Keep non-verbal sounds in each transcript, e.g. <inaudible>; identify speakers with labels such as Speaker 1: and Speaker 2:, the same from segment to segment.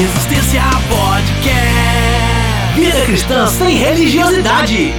Speaker 1: Resistência Podcast. Vida cristã sem religiosidade.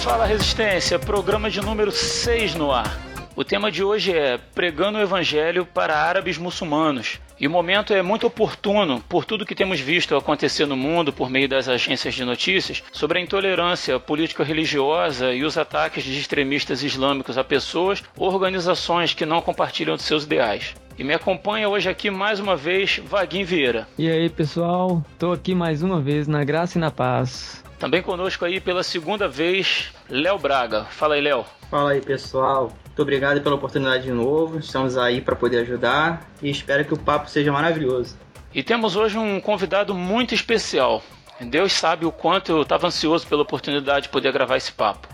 Speaker 2: Fala Resistência, programa de número 6 no ar. O tema de hoje é Pregando o Evangelho para Árabes Muçulmanos. E o momento é muito oportuno por tudo que temos visto acontecer no mundo por meio das agências de notícias sobre a intolerância político-religiosa e os ataques de extremistas islâmicos a pessoas ou organizações que não compartilham de seus ideais. E me acompanha hoje aqui mais uma vez Vaguinho Vieira.
Speaker 3: E aí, pessoal? Tô aqui mais uma vez na graça e na paz.
Speaker 2: Também conosco aí pela segunda vez, Léo Braga. Fala aí, Léo.
Speaker 4: Fala aí, pessoal. Muito obrigado pela oportunidade de novo. Estamos aí para poder ajudar e espero que o papo seja maravilhoso.
Speaker 2: E temos hoje um convidado muito especial. Deus sabe o quanto eu estava ansioso pela oportunidade de poder gravar esse papo.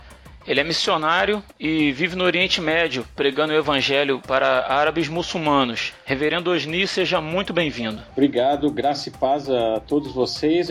Speaker 2: Ele é missionário e vive no Oriente Médio, pregando o Evangelho para árabes muçulmanos. Reverendo Osni, seja muito bem-vindo.
Speaker 5: Obrigado, graça e paz a todos vocês.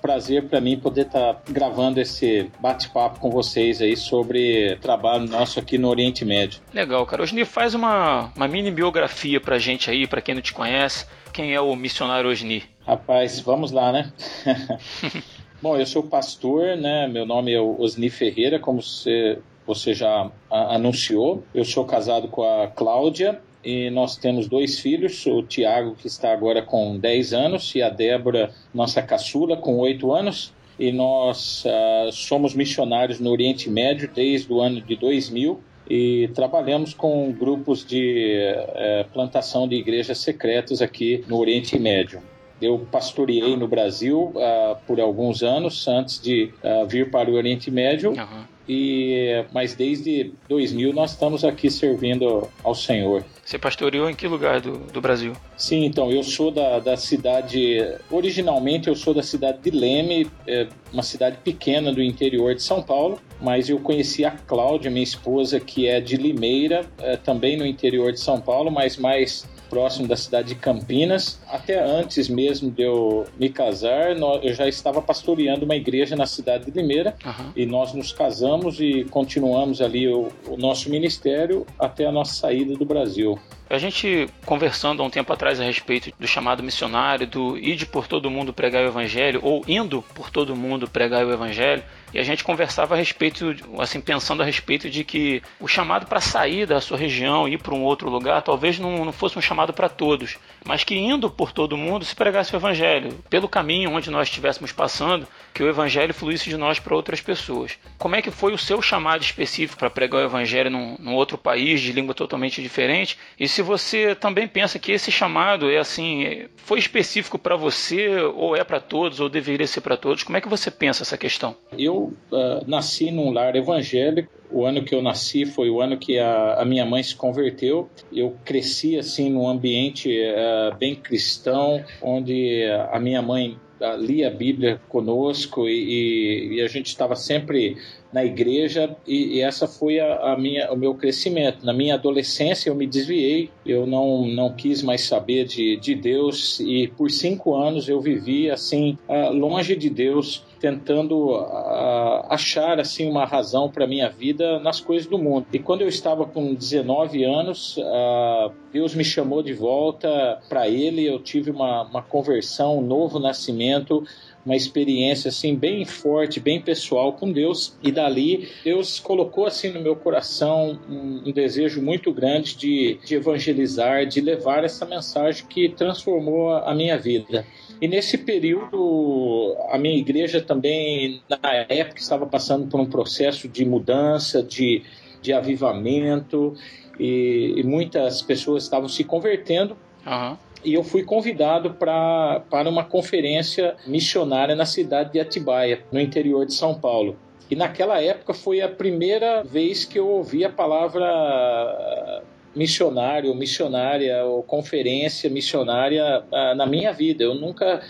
Speaker 5: Prazer para mim poder estar tá gravando esse bate-papo com vocês aí sobre trabalho nosso aqui no Oriente Médio.
Speaker 2: Legal, cara. Osni, faz uma, uma mini biografia pra gente aí, para quem não te conhece. Quem é o missionário Osni?
Speaker 5: Rapaz, vamos lá, né? <laughs> Bom, eu sou pastor, né? Meu nome é Osni Ferreira, como você, você já anunciou. Eu sou casado com a Cláudia e nós temos dois filhos, o Tiago, que está agora com 10 anos, e a Débora, nossa caçula, com 8 anos. E nós uh, somos missionários no Oriente Médio desde o ano de 2000 e trabalhamos com grupos de uh, plantação de igrejas secretas aqui no Oriente Médio. Eu pastoreei no Brasil uh, por alguns anos antes de uh, vir para o Oriente Médio. Uhum. E, mas desde 2000 nós estamos aqui servindo ao Senhor.
Speaker 2: Você pastoreou em que lugar do, do Brasil?
Speaker 5: Sim, então eu sou da, da cidade. Originalmente eu sou da cidade de Leme, é uma cidade pequena do interior de São Paulo. Mas eu conheci a Cláudia, minha esposa, que é de Limeira, é, também no interior de São Paulo, mas mais próximo da cidade de Campinas. Até antes mesmo de eu me casar, eu já estava pastoreando uma igreja na cidade de Limeira uhum. e nós nos casamos e continuamos ali o, o nosso ministério até a nossa saída do Brasil.
Speaker 2: A gente conversando há um tempo atrás a respeito do chamado missionário, do ir por todo mundo pregar o evangelho, ou indo por todo mundo pregar o evangelho, e a gente conversava a respeito, assim, pensando a respeito de que o chamado para sair da sua região, ir para um outro lugar, talvez não, não fosse um chamado para todos, mas que indo por todo mundo se pregasse o evangelho, pelo caminho onde nós estivéssemos passando, que o evangelho fluísse de nós para outras pessoas. Como é que foi o seu chamado específico para pregar o evangelho num, num outro país, de língua totalmente diferente? Se você também pensa que esse chamado é assim, foi específico para você, ou é para todos, ou deveria ser para todos, como é que você pensa essa questão?
Speaker 5: Eu uh, nasci num lar evangélico. O ano que eu nasci foi o ano que a, a minha mãe se converteu. Eu cresci assim num ambiente uh, bem cristão, onde a minha mãe uh, lia a Bíblia conosco e, e, e a gente estava sempre na igreja e, e essa foi a, a, minha, o meu crescimento. Na minha adolescência eu me desviei, eu não, não quis mais saber de, de Deus e por cinco anos eu vivi assim uh, longe de Deus, tentando uh, achar assim uma razão para minha vida nas coisas do mundo. E quando eu estava com 19 anos, uh, Deus me chamou de volta para Ele. Eu tive uma, uma conversão, um novo nascimento uma experiência assim bem forte, bem pessoal com Deus e dali Deus colocou assim no meu coração um, um desejo muito grande de, de evangelizar, de levar essa mensagem que transformou a minha vida. E nesse período, a minha igreja também, na época, estava passando por um processo de mudança, de, de avivamento, e, e muitas pessoas estavam se convertendo. Uhum e eu fui convidado pra, para uma conferência missionária na cidade de Atibaia, no interior de São Paulo. E naquela época foi a primeira vez que eu ouvi a palavra missionário, missionária ou conferência missionária ah, na minha vida. Eu nunca,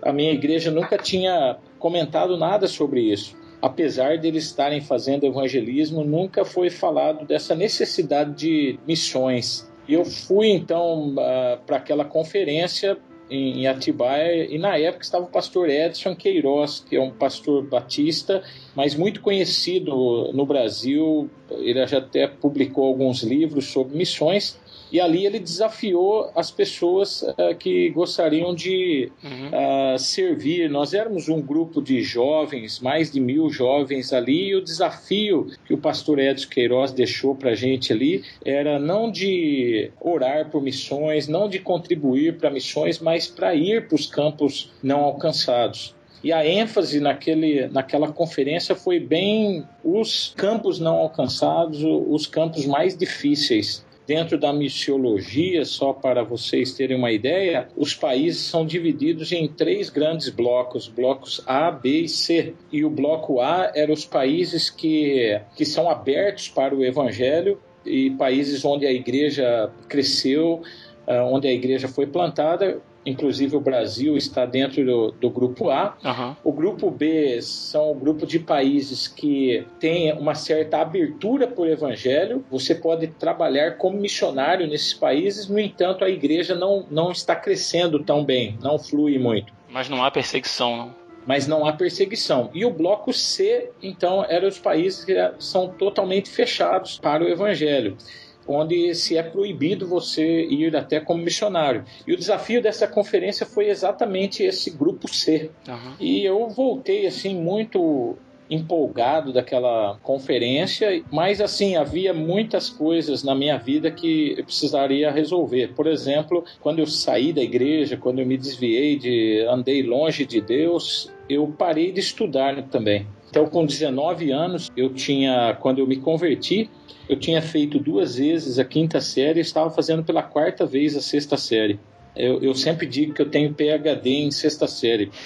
Speaker 5: a minha igreja nunca tinha comentado nada sobre isso. Apesar de eles estarem fazendo evangelismo, nunca foi falado dessa necessidade de missões. Eu fui então uh, para aquela conferência em Atibaia e na época estava o pastor Edson Queiroz, que é um pastor batista, mas muito conhecido no Brasil. Ele já até publicou alguns livros sobre missões e ali ele desafiou as pessoas uh, que gostariam de uhum. uh, servir. Nós éramos um grupo de jovens, mais de mil jovens ali, e o desafio que o pastor Edson Queiroz deixou para a gente ali era não de orar por missões, não de contribuir para missões, mas para ir para os campos não alcançados. E a ênfase naquele, naquela conferência foi bem os campos não alcançados, os campos mais difíceis. Dentro da missiologia, só para vocês terem uma ideia, os países são divididos em três grandes blocos, blocos A, B e C. E o bloco A eram os países que, que são abertos para o evangelho e países onde a igreja cresceu, ah, onde a igreja foi plantada, inclusive o Brasil está dentro do, do grupo A. Uhum. O grupo B são o grupo de países que tem uma certa abertura por evangelho. Você pode trabalhar como missionário nesses países, no entanto, a igreja não, não está crescendo tão bem, não flui muito.
Speaker 2: Mas não há perseguição, não
Speaker 5: mas não há perseguição. E o bloco C, então, eram os países que são totalmente fechados para o evangelho onde se é proibido você ir até como missionário. E o desafio dessa conferência foi exatamente esse grupo C. Uhum. E eu voltei assim muito empolgado daquela conferência, mas assim, havia muitas coisas na minha vida que eu precisaria resolver. Por exemplo, quando eu saí da igreja, quando eu me desviei de andei longe de Deus, eu parei de estudar também. Então, com 19 anos, eu tinha, quando eu me converti, eu tinha feito duas vezes a quinta série e estava fazendo pela quarta vez a sexta série. Eu, eu sempre digo que eu tenho PhD em sexta série. <laughs>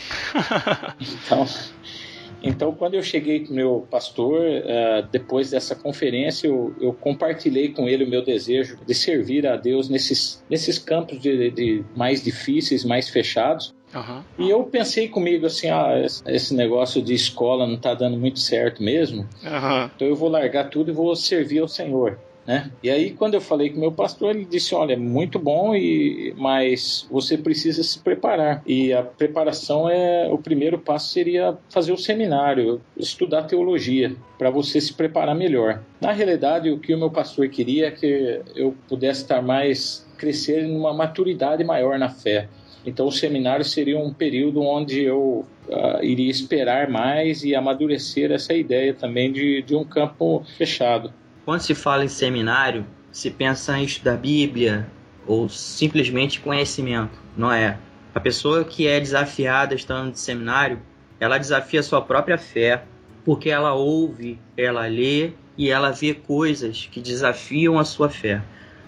Speaker 5: Então, então, quando eu cheguei com meu pastor, uh, depois dessa conferência, eu, eu, compartilhei com ele o meu desejo de servir a Deus nesses, nesses campos de, de mais difíceis, mais fechados. Uhum. E eu pensei comigo assim, ah, esse negócio de escola não está dando muito certo mesmo, uhum. então eu vou largar tudo e vou servir ao Senhor. Né? E aí quando eu falei com meu pastor, ele disse, olha, é muito bom, e mas você precisa se preparar. E a preparação é o primeiro passo seria fazer o seminário, estudar teologia, para você se preparar melhor. Na realidade, o que o meu pastor queria é que eu pudesse estar mais crescer numa maturidade maior na fé. Então, o seminário seria um período onde eu uh, iria esperar mais e amadurecer essa ideia também de, de um campo fechado.
Speaker 4: Quando se fala em seminário, se pensa em estudar Bíblia ou simplesmente conhecimento, não é? A pessoa que é desafiada estando de seminário, ela desafia sua própria fé, porque ela ouve, ela lê e ela vê coisas que desafiam a sua fé.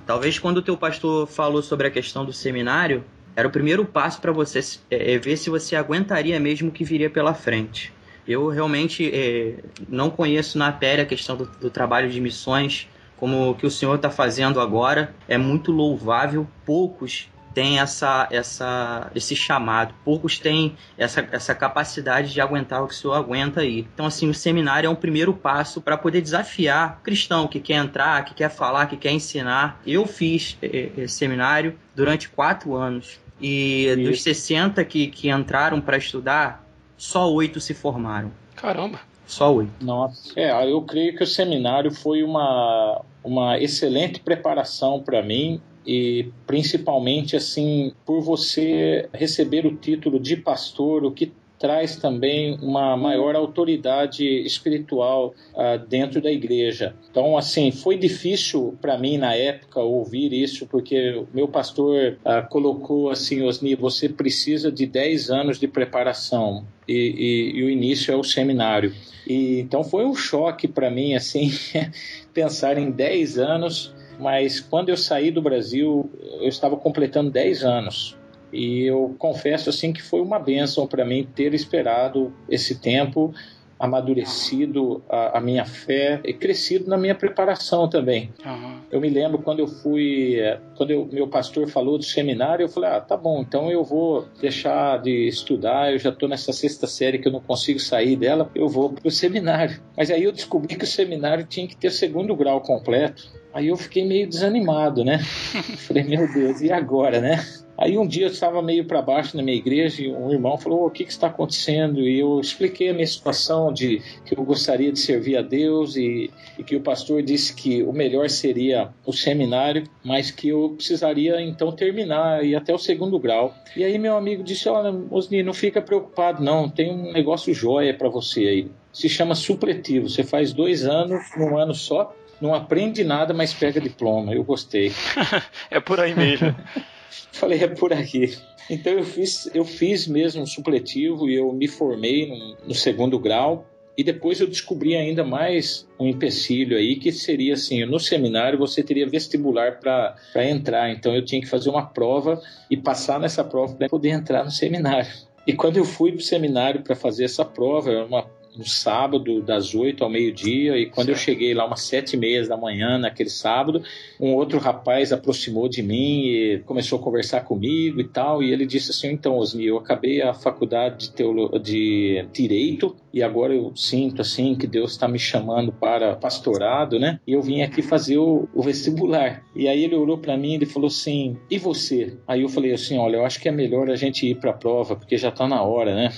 Speaker 4: Talvez quando o teu pastor falou sobre a questão do seminário, era o primeiro passo para você é, é, ver se você aguentaria mesmo o que viria pela frente. Eu realmente é, não conheço na pele a questão do, do trabalho de missões, como o que o senhor está fazendo agora. É muito louvável. Poucos têm essa, essa, esse chamado, poucos têm essa, essa capacidade de aguentar o que o senhor aguenta aí. Então, assim, o seminário é um primeiro passo para poder desafiar o cristão que quer entrar, que quer falar, que quer ensinar. Eu fiz é, seminário durante quatro anos. E Isso. dos 60 que, que entraram para estudar, só oito se formaram.
Speaker 2: Caramba!
Speaker 4: Só oito.
Speaker 5: Nossa. É, eu creio que o seminário foi uma, uma excelente preparação para mim e principalmente assim por você receber o título de pastor, o que traz também uma maior autoridade espiritual uh, dentro da igreja. Então, assim, foi difícil para mim na época ouvir isso, porque meu pastor uh, colocou assim, Osni, você precisa de 10 anos de preparação. E, e, e, o início é o seminário. E, então foi um choque para mim, assim, <laughs> pensar em 10 anos, mas quando eu saí do Brasil, eu estava completando 10 anos. E eu confesso assim que foi uma benção para mim ter esperado esse tempo, amadurecido a, a, minha fé e crescido na minha preparação também. Uhum. Eu me lembro quando eu fui, eh, quando eu, meu pastor falou do seminário, eu falei, ah, tá bom, então eu vou deixar de estudar, eu já estou nessa sexta série que eu não consigo sair dela, eu vou para o seminário. Mas aí eu descobri que o seminário tinha que ter segundo grau completo. Aí eu fiquei meio desanimado, né? <laughs> Falei, meu Deus, e agora, né? Aí um dia eu estava meio para baixo na minha igreja e um irmão falou: O que, que está acontecendo? E eu expliquei a minha situação de que eu gostaria de servir a Deus e, e que o pastor disse que o melhor seria o seminário, mas que eu precisaria então terminar e até o segundo grau. E aí meu amigo disse: Olha, Osni, não fica preocupado, não, tem um negócio joia para você aí. Se chama supletivo. Você faz dois anos num ano só, não aprende nada, mas pega diploma. Eu gostei. <laughs>
Speaker 2: é por aí mesmo. <laughs>
Speaker 5: Falei, é por aí. Então eu fiz, eu fiz mesmo um supletivo e eu me formei no, no segundo grau. E depois eu descobri ainda mais um empecilho aí, que seria assim: no seminário você teria vestibular para entrar, então eu tinha que fazer uma prova e passar nessa prova para poder entrar no seminário. E quando eu fui para o seminário para fazer essa prova, era uma no sábado, das 8 ao meio-dia, e quando certo. eu cheguei lá umas sete e meia da manhã, naquele sábado, um outro rapaz aproximou de mim e começou a conversar comigo e tal, e ele disse assim, então, Osni, eu acabei a faculdade de, teolo de Direito, e agora eu sinto, assim, que Deus está me chamando para pastorado, né, e eu vim aqui fazer o, o vestibular. E aí ele olhou para mim e falou assim, e você? Aí eu falei assim, olha, eu acho que é melhor a gente ir para a prova, porque já está na hora, né?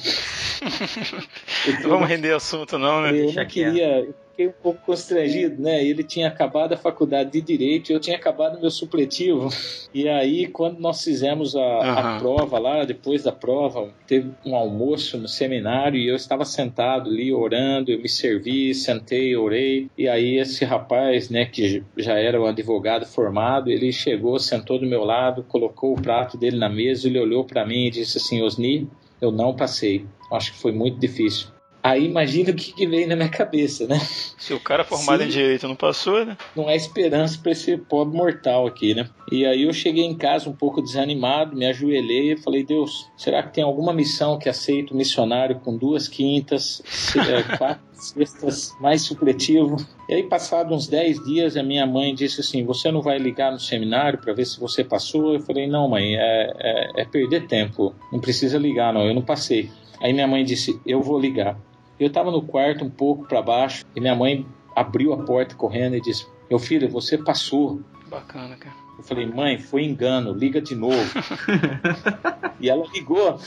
Speaker 5: <laughs>
Speaker 2: Vamos render assunto, não, né?
Speaker 5: Eu não queria. Fiquei um pouco constrangido, né? Ele tinha acabado a faculdade de Direito e eu tinha acabado meu supletivo. E aí, quando nós fizemos a, uhum. a prova lá, depois da prova, teve um almoço no seminário e eu estava sentado ali orando, eu me servi, sentei, orei. E aí, esse rapaz, né, que já era um advogado formado, ele chegou, sentou do meu lado, colocou o prato dele na mesa, ele olhou para mim e disse assim: Osni, eu não passei. Acho que foi muito difícil. Aí imagina o que, que veio na minha cabeça, né?
Speaker 2: Se o cara formado Sim, em direito não passou, né?
Speaker 5: Não há esperança para esse pobre mortal aqui, né? E aí eu cheguei em casa um pouco desanimado, me ajoelhei e falei, Deus, será que tem alguma missão que aceita o missionário com duas quintas, é, <laughs> quatro sextas, mais supletivo? E aí, passados uns dez dias, a minha mãe disse assim, você não vai ligar no seminário para ver se você passou? Eu falei, não mãe, é, é, é perder tempo, não precisa ligar não, eu não passei. Aí minha mãe disse: Eu vou ligar. Eu estava no quarto um pouco para baixo e minha mãe abriu a porta correndo e disse: Meu filho, você passou.
Speaker 2: Bacana, cara.
Speaker 5: Eu falei: Mãe, foi engano, liga de novo. <laughs> e ela ligou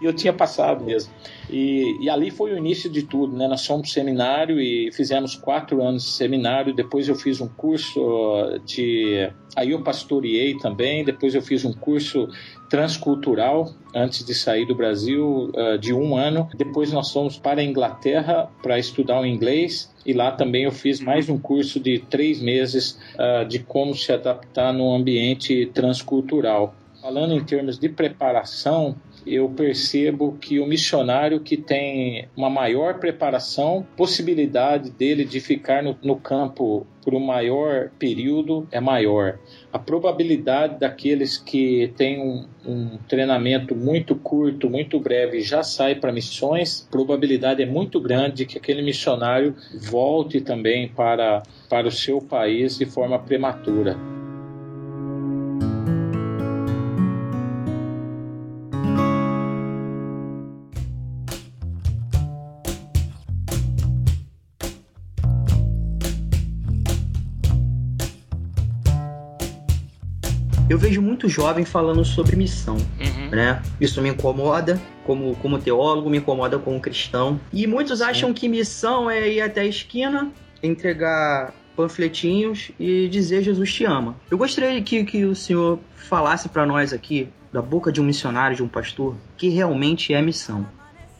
Speaker 5: e eu tinha passado mesmo. E, e, ali foi o início de tudo, né? Nós fomos seminário e fizemos quatro anos de seminário. Depois eu fiz um curso de. Aí eu pastoreei também. Depois eu fiz um curso transcultural antes de sair do Brasil uh, de um ano. Depois nós fomos para a Inglaterra para estudar o inglês e lá também eu fiz mais um curso de três meses uh, de como se adaptar no ambiente transcultural. Falando em termos de preparação, eu percebo que o missionário que tem uma maior preparação, possibilidade dele de ficar no, no campo por um maior período é maior. A probabilidade daqueles que têm um, um treinamento muito curto, muito breve, já sai para missões, probabilidade é muito grande de que aquele missionário volte também para, para o seu país de forma prematura.
Speaker 4: Muito jovem falando sobre missão, uhum. né? Isso me incomoda como, como teólogo, me incomoda como cristão. E muitos Sim. acham que missão é ir até a esquina, entregar panfletinhos e dizer Jesus te ama. Eu gostaria que, que o senhor falasse para nós aqui, da boca de um missionário, de um pastor, que realmente é missão.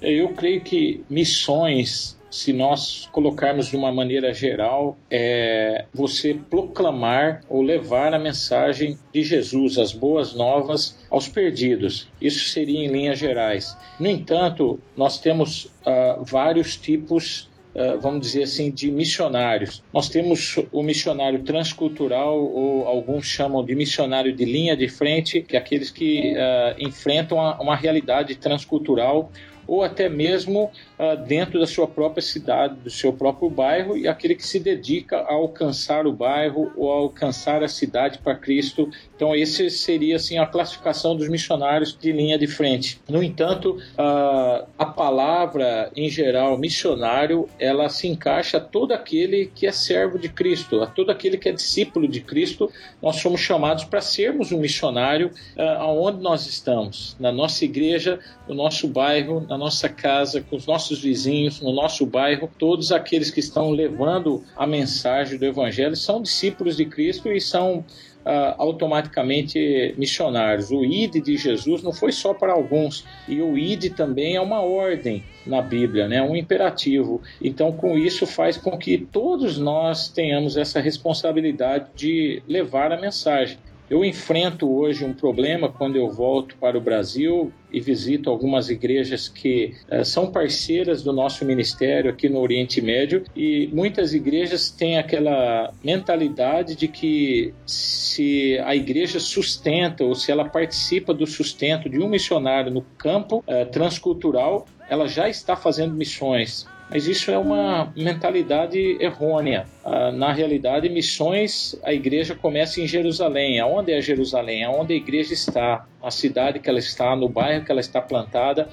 Speaker 5: Eu creio que missões se nós colocarmos de uma maneira geral, é você proclamar ou levar a mensagem de Jesus, as boas novas, aos perdidos. Isso seria em linhas gerais. No entanto, nós temos uh, vários tipos Uh, vamos dizer assim, de missionários. Nós temos o missionário transcultural, ou alguns chamam de missionário de linha de frente, que é aqueles que uh, enfrentam uma, uma realidade transcultural ou até mesmo uh, dentro da sua própria cidade, do seu próprio bairro, e aquele que se dedica a alcançar o bairro ou a alcançar a cidade para Cristo. Então, esse seria assim a classificação dos missionários de linha de frente. No entanto, uh, a palavra em geral missionário, ela se encaixa a todo aquele que é servo de Cristo, a todo aquele que é discípulo de Cristo. Nós somos chamados para sermos um missionário uh, aonde nós estamos, na nossa igreja, no nosso bairro, na nossa casa, com os nossos vizinhos, no nosso bairro, todos aqueles que estão levando a mensagem do Evangelho são discípulos de Cristo e são Uh, automaticamente missionários. O ID de Jesus não foi só para alguns, e o ID também é uma ordem na Bíblia, né? um imperativo. Então, com isso, faz com que todos nós tenhamos essa responsabilidade de levar a mensagem. Eu enfrento hoje um problema quando eu volto para o Brasil e visito algumas igrejas que uh, são parceiras do nosso ministério aqui no Oriente Médio e muitas igrejas têm aquela mentalidade de que se a igreja sustenta ou se ela participa do sustento de um missionário no campo uh, transcultural, ela já está fazendo missões. Mas isso é uma mentalidade errônea. Ah, na realidade, missões, a igreja começa em Jerusalém. Aonde é Jerusalém? Aonde a igreja está, a cidade que ela está, no bairro que ela está plantada,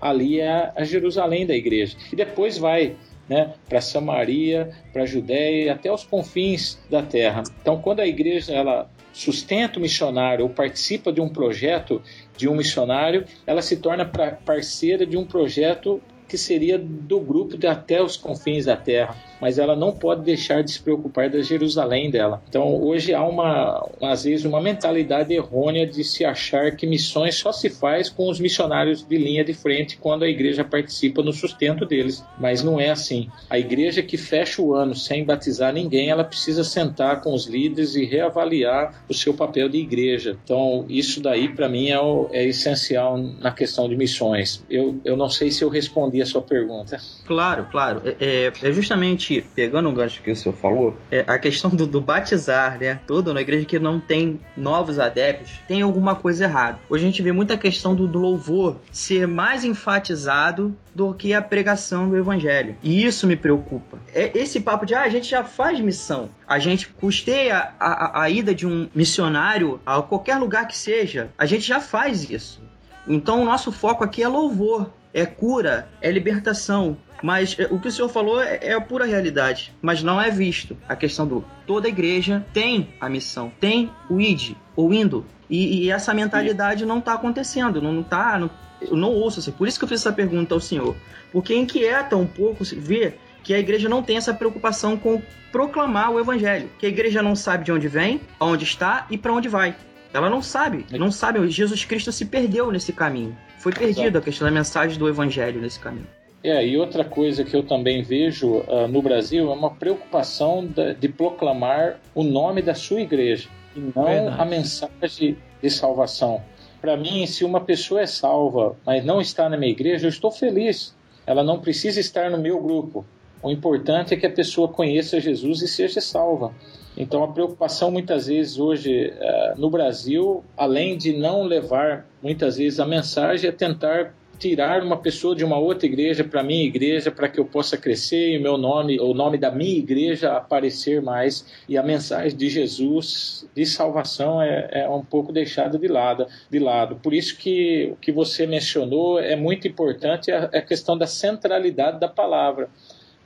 Speaker 5: ali é a Jerusalém da igreja. E depois vai né, para Samaria, para a Judéia até os confins da terra. Então, quando a igreja ela sustenta o missionário ou participa de um projeto de um missionário, ela se torna parceira de um projeto que seria do grupo de até os confins da terra, mas ela não pode deixar de se preocupar da Jerusalém dela. Então, hoje há uma, às vezes, uma mentalidade errônea de se achar que missões só se faz com os missionários de linha de frente quando a igreja participa no sustento deles, mas não é assim. A igreja que fecha o ano sem batizar ninguém, ela precisa sentar com os líderes e reavaliar o seu papel de igreja. Então, isso daí para mim é, o, é essencial na questão de missões. Eu, eu não sei se eu respondi a sua pergunta.
Speaker 4: Claro, claro. É, é, é justamente, pegando o gancho que o senhor falou, é a questão do, do, batizar, né? Tudo na igreja que não tem novos adeptos, tem alguma coisa errada. Hoje a gente vê muita questão do, do louvor ser mais enfatizado do que a pregação do evangelho. E isso me preocupa. É esse papo de, ah, a gente já faz missão. A gente custeia a, a, a ida de um missionário a qualquer lugar que seja. A gente já faz isso. Então o nosso foco aqui é louvor é cura, é libertação. Mas é, o que o senhor falou é, é, a pura realidade, mas não é visto. A questão do toda igreja tem a missão, tem o id, o indo, e, e essa mentalidade não está acontecendo, não está, não, eu não ouço assim. Por isso que eu fiz essa pergunta ao senhor, porque inquieta um pouco ver que a igreja não tem essa preocupação com proclamar o evangelho, que a igreja não sabe de onde vem, aonde está e para onde vai. Ela não sabe, não sabe. Jesus Cristo se perdeu nesse caminho. Foi perdido a questão da mensagem do evangelho nesse caminho.
Speaker 5: É, e outra coisa que eu também vejo uh, no Brasil é uma preocupação de, de, proclamar o nome da sua igreja e não Verdade. a mensagem de salvação. Para mim, se uma pessoa é salva, mas não está na minha igreja, eu estou feliz. Ela não precisa estar no meu grupo. O importante é que a pessoa conheça Jesus e seja salva. Então, a preocupação muitas vezes hoje uh, no Brasil, além de não levar muitas vezes a mensagem, é tentar tirar uma pessoa de uma outra igreja para minha igreja para que eu possa crescer e meu nome, o nome da minha igreja aparecer mais e a mensagem de Jesus de salvação é, é um pouco deixada de lado, de lado. Por isso que o que você mencionou é muito importante é a questão da centralidade da palavra.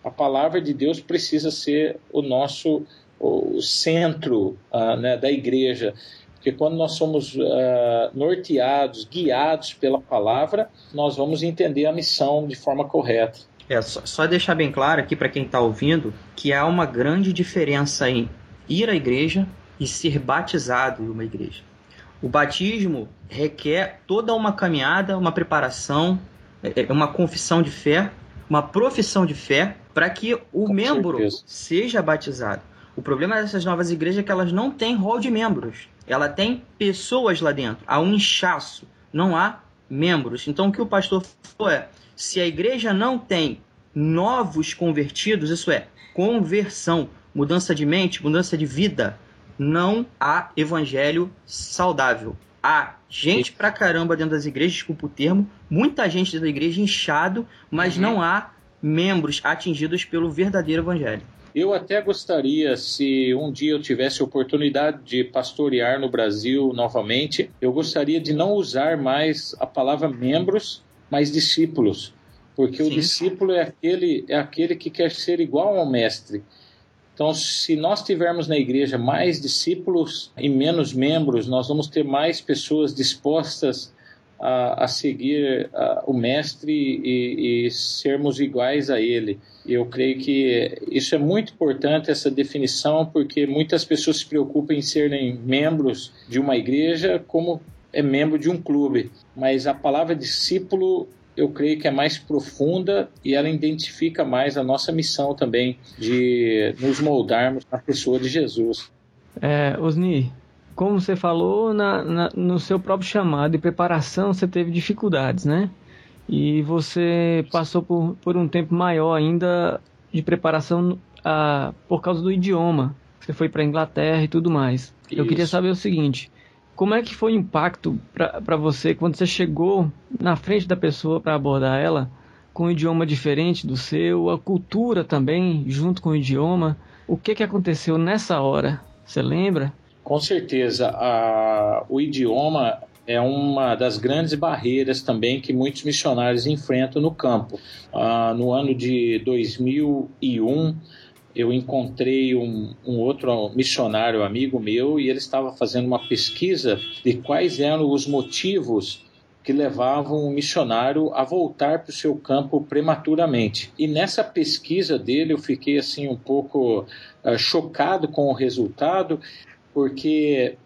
Speaker 5: A palavra de Deus precisa ser o nosso o centro uh, né, da igreja. Porque quando nós somos uh, norteados, guiados pela palavra, nós vamos entender a missão de forma correta.
Speaker 4: É, só, só deixar bem claro aqui para quem está ouvindo que há uma grande diferença em ir à igreja e ser batizado em uma igreja. O batismo requer toda uma caminhada, uma preparação, é, é uma confissão de fé, uma profissão de fé para que o Com membro certeza. seja batizado. O problema dessas novas igrejas é que elas não têm rol de membros. Ela tem pessoas lá dentro. Há um inchaço. Não há membros. Então o que o pastor falou é: se a igreja não tem novos convertidos, isso é, conversão, mudança de mente, mudança de vida, não há evangelho saudável. há gente pra caramba dentro das igrejas, desculpa o termo, muita gente dentro da igreja inchado, mas uhum. não há membros atingidos pelo verdadeiro evangelho.
Speaker 5: Eu até gostaria, se um dia eu tivesse oportunidade de pastorear no Brasil novamente, eu gostaria de não usar mais a palavra membros, mas discípulos, porque Sim. o discípulo é aquele, é aquele que quer ser igual ao mestre. Então, se nós tivermos na igreja mais discípulos e menos membros, nós vamos ter mais pessoas dispostas a, a seguir a, o mestre e, e, sermos iguais a ele. Eu creio que isso é muito importante, essa definição, porque muitas pessoas se preocupam em serem membros de uma igreja como é membro de um clube. Mas a palavra discípulo eu creio que é mais profunda e ela identifica mais a nossa missão também de nos moldarmos na pessoa de Jesus.
Speaker 3: É, Osni, como você falou, na, na, no seu próprio chamado e preparação você teve dificuldades, né? E você passou por, por um tempo maior ainda de preparação a, por causa do idioma. Você foi para Inglaterra e tudo mais. Isso. Eu queria saber o seguinte: como é que foi o impacto para você quando você chegou na frente da pessoa para abordar ela com um idioma diferente do seu, a cultura também junto com o idioma? O que, que aconteceu nessa hora? Você lembra?
Speaker 5: Com certeza, a, o idioma é uma das grandes barreiras também que muitos missionários enfrentam no campo. Ah, no ano de 2001, eu encontrei um, um, outro missionário amigo meu e ele estava fazendo uma pesquisa de quais eram os motivos que levavam o missionário a voltar para o seu campo prematuramente. E nessa pesquisa dele eu fiquei assim um pouco uh, chocado com o resultado porque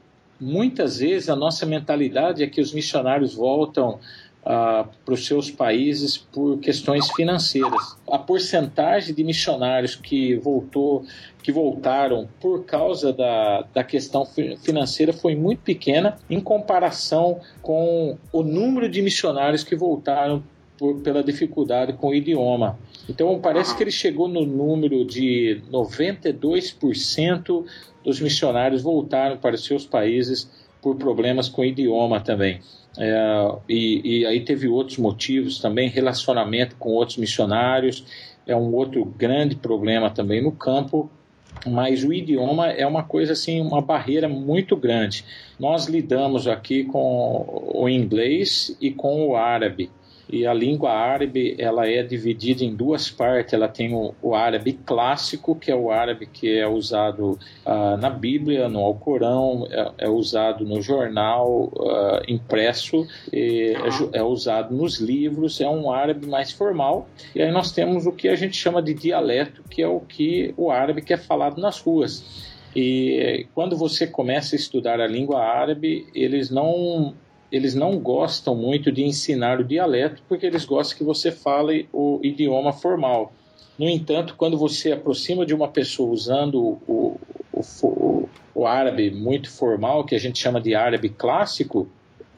Speaker 5: muitas vezes a nossa mentalidade é que os missionários voltam ah, para os seus países por questões financeiras. A porcentagem de missionários que voltou, que voltaram por causa da, da questão financeira foi muito pequena em comparação com o número de missionários que voltaram por, pela dificuldade com o idioma. Então parece que ele chegou no número de 92% dos missionários voltaram para seus países por problemas com idioma também. É, e, e, aí teve outros motivos também, relacionamento com outros missionários, é um outro grande problema também no campo, mas o idioma é uma coisa assim, uma barreira muito grande. Nós lidamos aqui com o inglês e com o árabe e a língua árabe ela é dividida em duas partes. Ela tem o, o árabe clássico, que é o árabe que é usado uh, na Bíblia, no Alcorão, é, é usado no jornal uh, impresso, é, é, usado nos livros, é um árabe mais formal. E aí nós temos o que a gente chama de dialeto, que é o que o árabe que é falado nas ruas. E quando você começa a estudar a língua árabe, eles não eles não gostam muito de ensinar o dialeto porque eles gostam que você fale o idioma formal. No entanto, quando você aproxima de uma pessoa usando o, o, o, o árabe muito formal, que a gente chama de árabe clássico,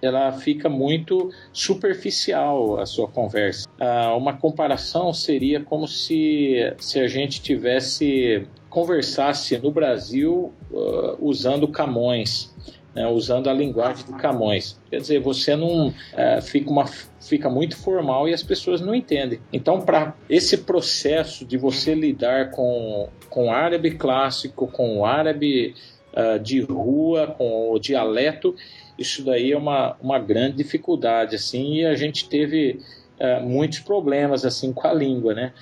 Speaker 5: ela fica muito superficial a sua conversa. Ah, uma comparação seria como se, se a gente tivesse conversasse no Brasil uh, usando Camões né, usando a linguagem de Camões. Quer dizer, você não é, fica, uma, fica muito formal e as pessoas não entendem. Então, para esse processo de você lidar com, com o árabe clássico, com o árabe uh, de rua, com o dialeto, isso daí é uma, uma grande dificuldade, assim, e a gente teve uh, muitos problemas, assim, com a língua, né?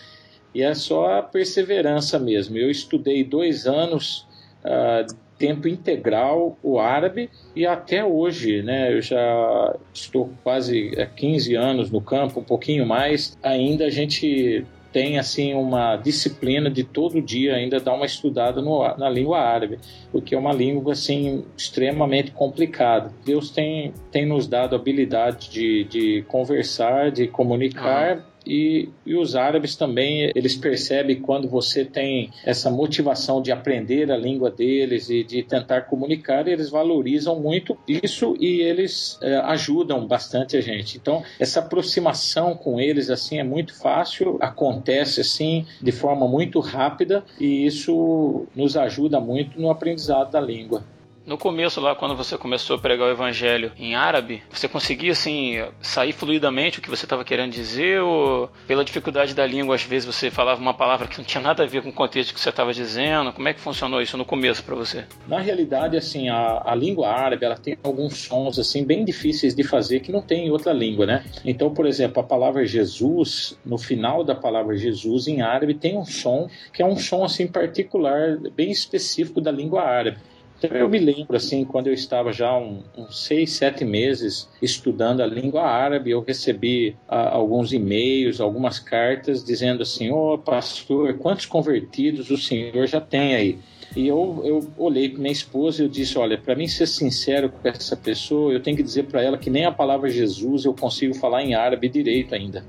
Speaker 5: E é só a perseverança mesmo. Eu estudei dois anos uh, tempo integral o árabe e até hoje, né, eu já estou quase 15 é, anos no campo, um pouquinho mais, ainda a gente tem assim uma disciplina de todo dia ainda dar uma estudada no, na língua árabe, porque é uma língua assim extremamente complicada. Deus tem, tem nos dado a habilidade de, de conversar, de comunicar. Ah e, e os árabes também, eles percebem quando você tem essa motivação de aprender a língua deles e de tentar comunicar, eles valorizam muito isso e eles é, ajudam bastante a gente. Então, essa aproximação com eles assim é muito fácil, acontece assim de forma muito rápida e isso nos ajuda muito no aprendizado da língua.
Speaker 2: No começo lá, quando você começou a pregar o evangelho em árabe, você conseguia assim sair fluidamente o que você estava querendo dizer ou pela dificuldade da língua às vezes você falava uma palavra que não tinha nada a ver com o contexto que você estava dizendo? Como é que funcionou isso no começo para você?
Speaker 5: Na realidade, assim, a, a língua árabe ela tem alguns sons assim bem difíceis de fazer que não tem em outra língua, né? Então, por exemplo, a palavra Jesus, no final da palavra Jesus em árabe tem um som que é um som assim particular, bem específico da língua árabe. Então eu me lembro, assim, quando eu estava já uns um, seis, sete meses estudando a língua árabe, eu recebi ah, alguns e-mails, algumas cartas dizendo assim: Ô oh, pastor, quantos convertidos o senhor já tem aí? E eu, eu olhei para minha esposa e eu disse: Olha, para mim ser sincero com essa pessoa, eu tenho que dizer para ela que nem a palavra Jesus eu consigo falar em árabe direito ainda.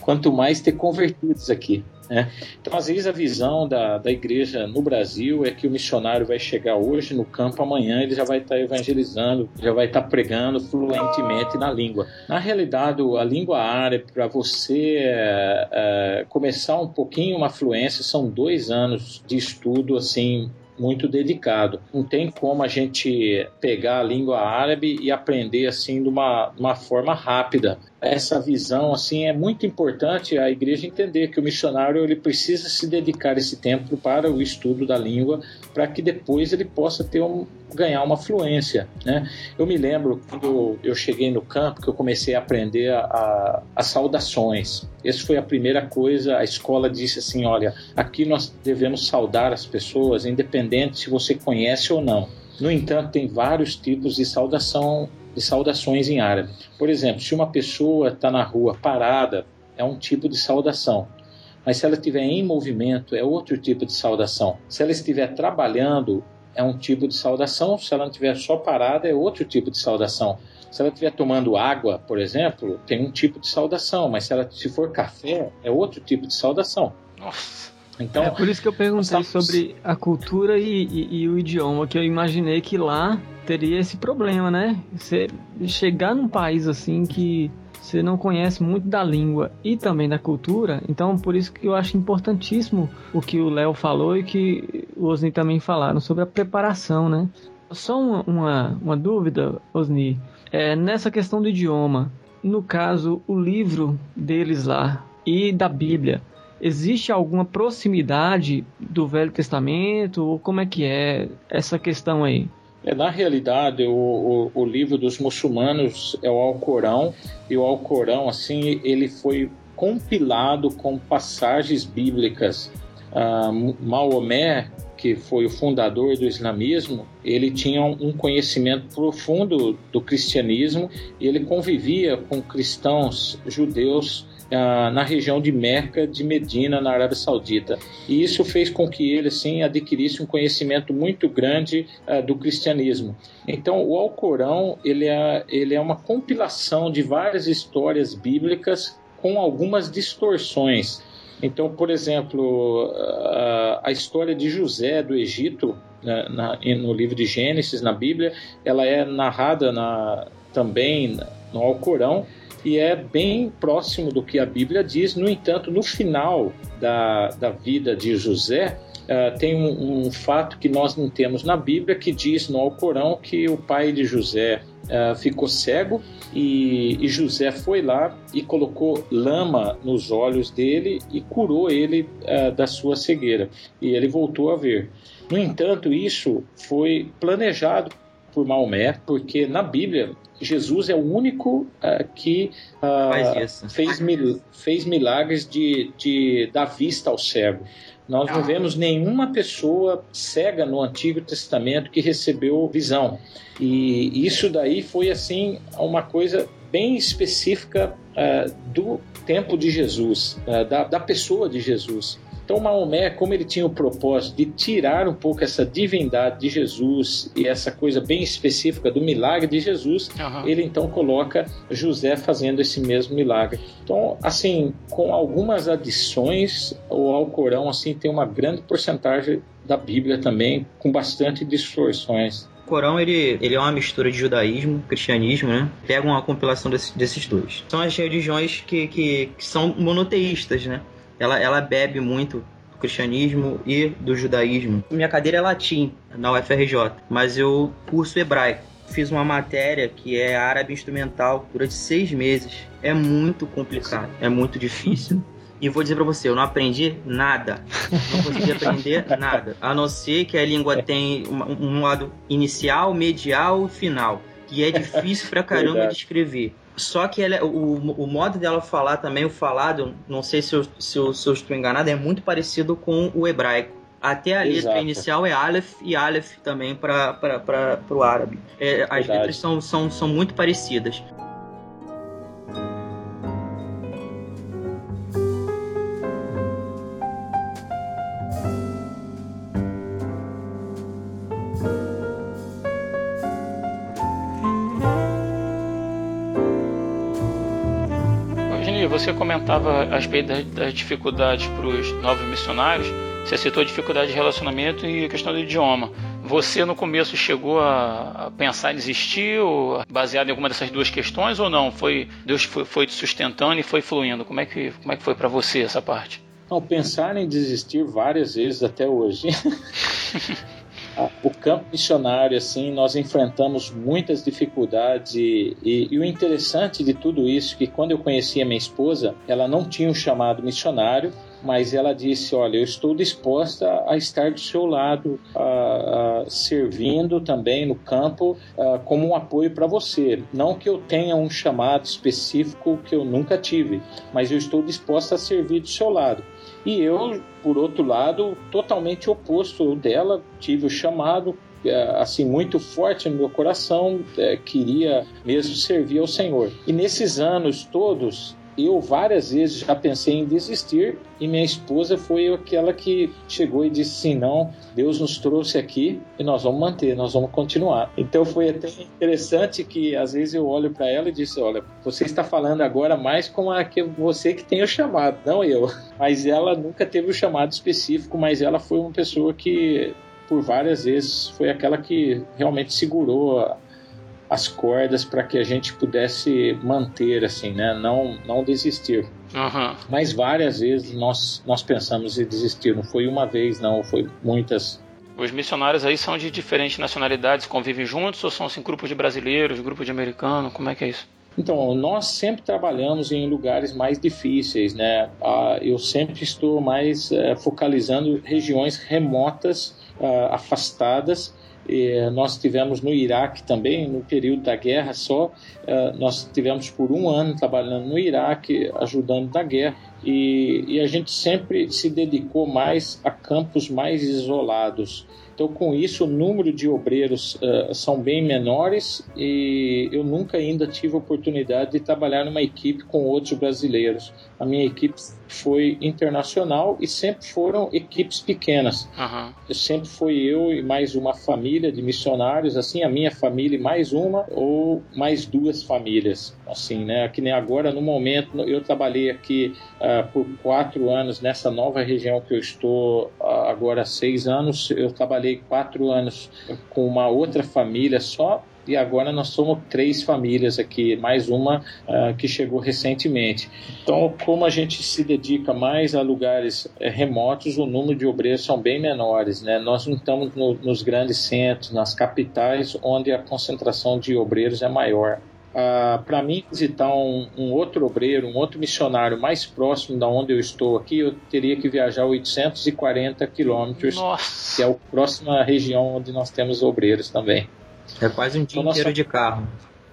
Speaker 5: Quanto mais ter convertidos aqui. Né? Então, às vezes, a visão da, da igreja no Brasil é que o missionário vai chegar hoje no campo, amanhã ele já vai estar evangelizando, já vai estar pregando fluentemente na língua. Na realidade, a língua árabe, para você é, é, começar um pouquinho uma fluência, são dois anos de estudo assim muito dedicado. Não tem como a gente pegar a língua árabe e aprender assim de uma, uma forma rápida essa visão assim é muito importante a igreja entender que o missionário ele precisa se dedicar esse tempo para o estudo da língua para que depois ele possa ter um, ganhar uma fluência né? Eu me lembro quando eu cheguei no campo que eu comecei a aprender a, a, as saudações. Essa foi a primeira coisa a escola disse assim olha aqui nós devemos saudar as pessoas independente se você conhece ou não. No entanto, tem vários tipos de saudação de saudações em árabe. Por exemplo, se uma pessoa está na rua parada, é um tipo de saudação. Mas se ela estiver em movimento, é outro tipo de saudação. Se ela estiver trabalhando, é um tipo de saudação. Se ela estiver só parada, é outro tipo de saudação. Se ela estiver tomando água, por exemplo, tem um tipo de saudação. Mas se ela se for café, é outro tipo de saudação.
Speaker 2: Nossa.
Speaker 3: Então, é por isso que eu perguntei sobre a cultura e, e, e, o idioma, que eu imaginei que lá teria esse problema, né? Você chegar num país assim que você não conhece muito da língua e também da cultura, então por isso que eu acho importantíssimo o que o Léo falou e que o Osni também falaram sobre a preparação, né? Só uma, uma, uma dúvida, Osni, é, nessa questão do idioma, no caso, o livro deles lá e da Bíblia, existe alguma proximidade do Velho Testamento? Ou como é que é essa questão aí?
Speaker 5: É, na realidade, o, o, o, livro dos muçulmanos é o Alcorão, e o Alcorão, assim, ele foi compilado com passagens bíblicas. Ah, Maomé, que foi o fundador do islamismo, ele tinha um conhecimento profundo do cristianismo e ele convivia com cristãos judeus na região de Meca, de Medina, na Arábia Saudita. E isso fez com que ele assim adquirisse um conhecimento muito grande uh, do cristianismo. Então, o Alcorão ele é, ele é uma compilação de várias histórias bíblicas com algumas distorções. Então, por exemplo, a, história de José do Egito, né, no livro de Gênesis, na Bíblia, ela é narrada na, também no Alcorão, e é bem próximo do que a Bíblia diz. No entanto, no final da, da vida de José, uh, tem um, um, fato que nós não temos na Bíblia que diz no Alcorão que o pai de José uh, ficou cego e, e, José foi lá e colocou lama nos olhos dele e curou ele uh, da sua cegueira e ele voltou a ver. No entanto, isso foi planejado por Maomé, porque na Bíblia Jesus é o único uh, que uh, fez, mil, fez milagres de, de dar vista ao cego. Nós não ah. vemos nenhuma pessoa cega no Antigo Testamento que recebeu visão. E isso daí foi assim uma coisa bem específica uh, do tempo de Jesus, da, da pessoa de Jesus. Então, Maomé, como ele tinha o propósito de tirar um pouco essa divindade de Jesus e essa coisa bem específica do milagre de Jesus, uhum. ele então coloca José fazendo esse mesmo milagre. Então, assim, com algumas adições, o Alcorão assim tem uma grande porcentagem da Bíblia também, com bastante distorções.
Speaker 4: O Corão ele, ele é uma mistura de judaísmo, cristianismo, né? Pega uma compilação desse, desses dois. São as religiões que, que, que são monoteístas, né? Ela, ela bebe muito cristianismo e do judaísmo. Minha cadeira é latim na UFRJ, mas eu curso hebraico. Fiz uma matéria que é árabe instrumental durante seis meses. É muito complicado, é muito difícil. E vou dizer para você, eu não aprendi nada. Não consegui aprender nada. A não ser que a língua tem um, um lado inicial, medial e final. E é difícil pra caramba Verdade. de escrever. Só que ela, o, o modo dela falar também, o falado, não sei se eu, se, eu, se eu estou enganado, é muito parecido com o hebraico. Até a letra Exato. inicial é Aleph e Aleph também para o árabe. É, as letras são, são, são muito parecidas.
Speaker 2: Você comentava a respeito das, das dificuldades para os novos missionários. Você citou dificuldade de relacionamento e a questão do idioma. Você no começo chegou a, pensar em desistir, ou baseado em alguma dessas duas questões, ou não? Foi Deus foi, foi te sustentando e foi fluindo. Como é que como é que foi para você essa parte?
Speaker 5: Não, pensar em desistir várias vezes até hoje. <laughs> o campo missionário, assim, nós enfrentamos muitas dificuldades e, e, e, o interessante de tudo isso é que quando eu conheci a minha esposa, ela não tinha um chamado missionário, mas ela disse, olha, eu estou disposta a estar do seu lado, a, a, servindo também no campo a, como um apoio para você. Não que eu tenha um chamado específico que eu nunca tive, mas eu estou disposta a servir do seu lado. E eu, por outro lado, totalmente oposto dela, tive o chamado, é, assim muito forte no meu coração, é, queria mesmo servir ao Senhor. E nesses anos todos, eu várias vezes já pensei em desistir e minha esposa foi aquela que chegou e disse assim: não, Deus nos trouxe aqui e nós vamos manter, nós vamos continuar. Então foi até interessante que às vezes eu olho para ela e disse: olha, você está falando agora mais com a que você que tem o chamado, não eu. <laughs> Mas ela nunca teve o chamado específico, mas ela foi uma pessoa que por várias vezes foi aquela que realmente segurou as cordas para que a gente pudesse manter assim, né? Não não desistir. Uhum. Mas várias vezes nós nós pensamos em desistir. Não foi uma vez, não, foi muitas.
Speaker 2: Os missionários aí são de diferentes nacionalidades, convivem juntos ou são assim, grupos de brasileiros, grupos de americanos? Como é que é isso?
Speaker 5: Então, nós sempre trabalhamos em lugares mais difíceis, né? Ah, eu sempre estou mais eh, focalizando regiões remotas, ah, afastadas, nós tivemos no Iraque também, no período da guerra só, eh, nós tivemos por um ano trabalhando no Iraque, ajudando na guerra, e, e a gente sempre se dedicou mais a campos mais isolados. Então, com isso, o número de obreiros uh, são bem menores e eu nunca ainda tive a oportunidade de trabalhar numa equipe com outros brasileiros. A minha equipe foi internacional e sempre foram equipes pequenas. Uhum. Eu sempre fui eu e mais uma família de missionários, assim, a minha família e mais uma ou mais duas famílias, assim, né? Que nem agora, no momento, eu trabalhei aqui uh, por quatro anos nessa nova região que eu estou uh, agora há seis anos. Eu trabalhei quatro anos com uma outra família só e agora nós somos três famílias aqui, mais uma uh, que chegou recentemente. Então, como a gente se dedica mais a lugares uh, remotos, o número de obreiros são bem menores. Né? Nós não estamos no, nos grandes centros, nas capitais, onde a concentração de obreiros é maior. Uh, para mim visitar um, um, outro obreiro, um outro missionário mais próximo da onde eu estou aqui, eu teria que viajar 840 quilômetros, que é a próxima região onde nós temos obreiros também.
Speaker 4: É quase um dia então, inteiro de carro.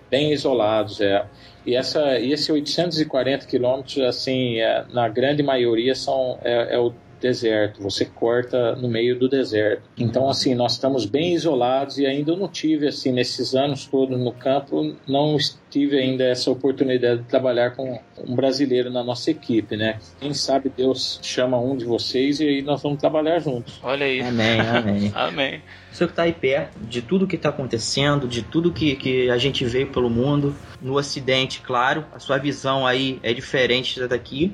Speaker 5: Bem isolados, é. E, essa, e esse 840 quilômetros, assim, é, na grande maioria são, é, é o deserto, você corta no meio do deserto. Então, assim, nós estamos bem isolados e ainda eu não tive, assim, nesses anos todos no campo, não tive ainda essa oportunidade de trabalhar com um brasileiro na nossa equipe, né? Quem sabe Deus chama um de vocês e aí nós vamos trabalhar juntos.
Speaker 2: Olha aí.
Speaker 4: Amém, amém. <laughs>
Speaker 2: amém.
Speaker 4: Você que está aí perto de tudo que está acontecendo, de tudo que, que a gente vê pelo mundo, no Ocidente, claro, a sua visão aí é diferente da daqui.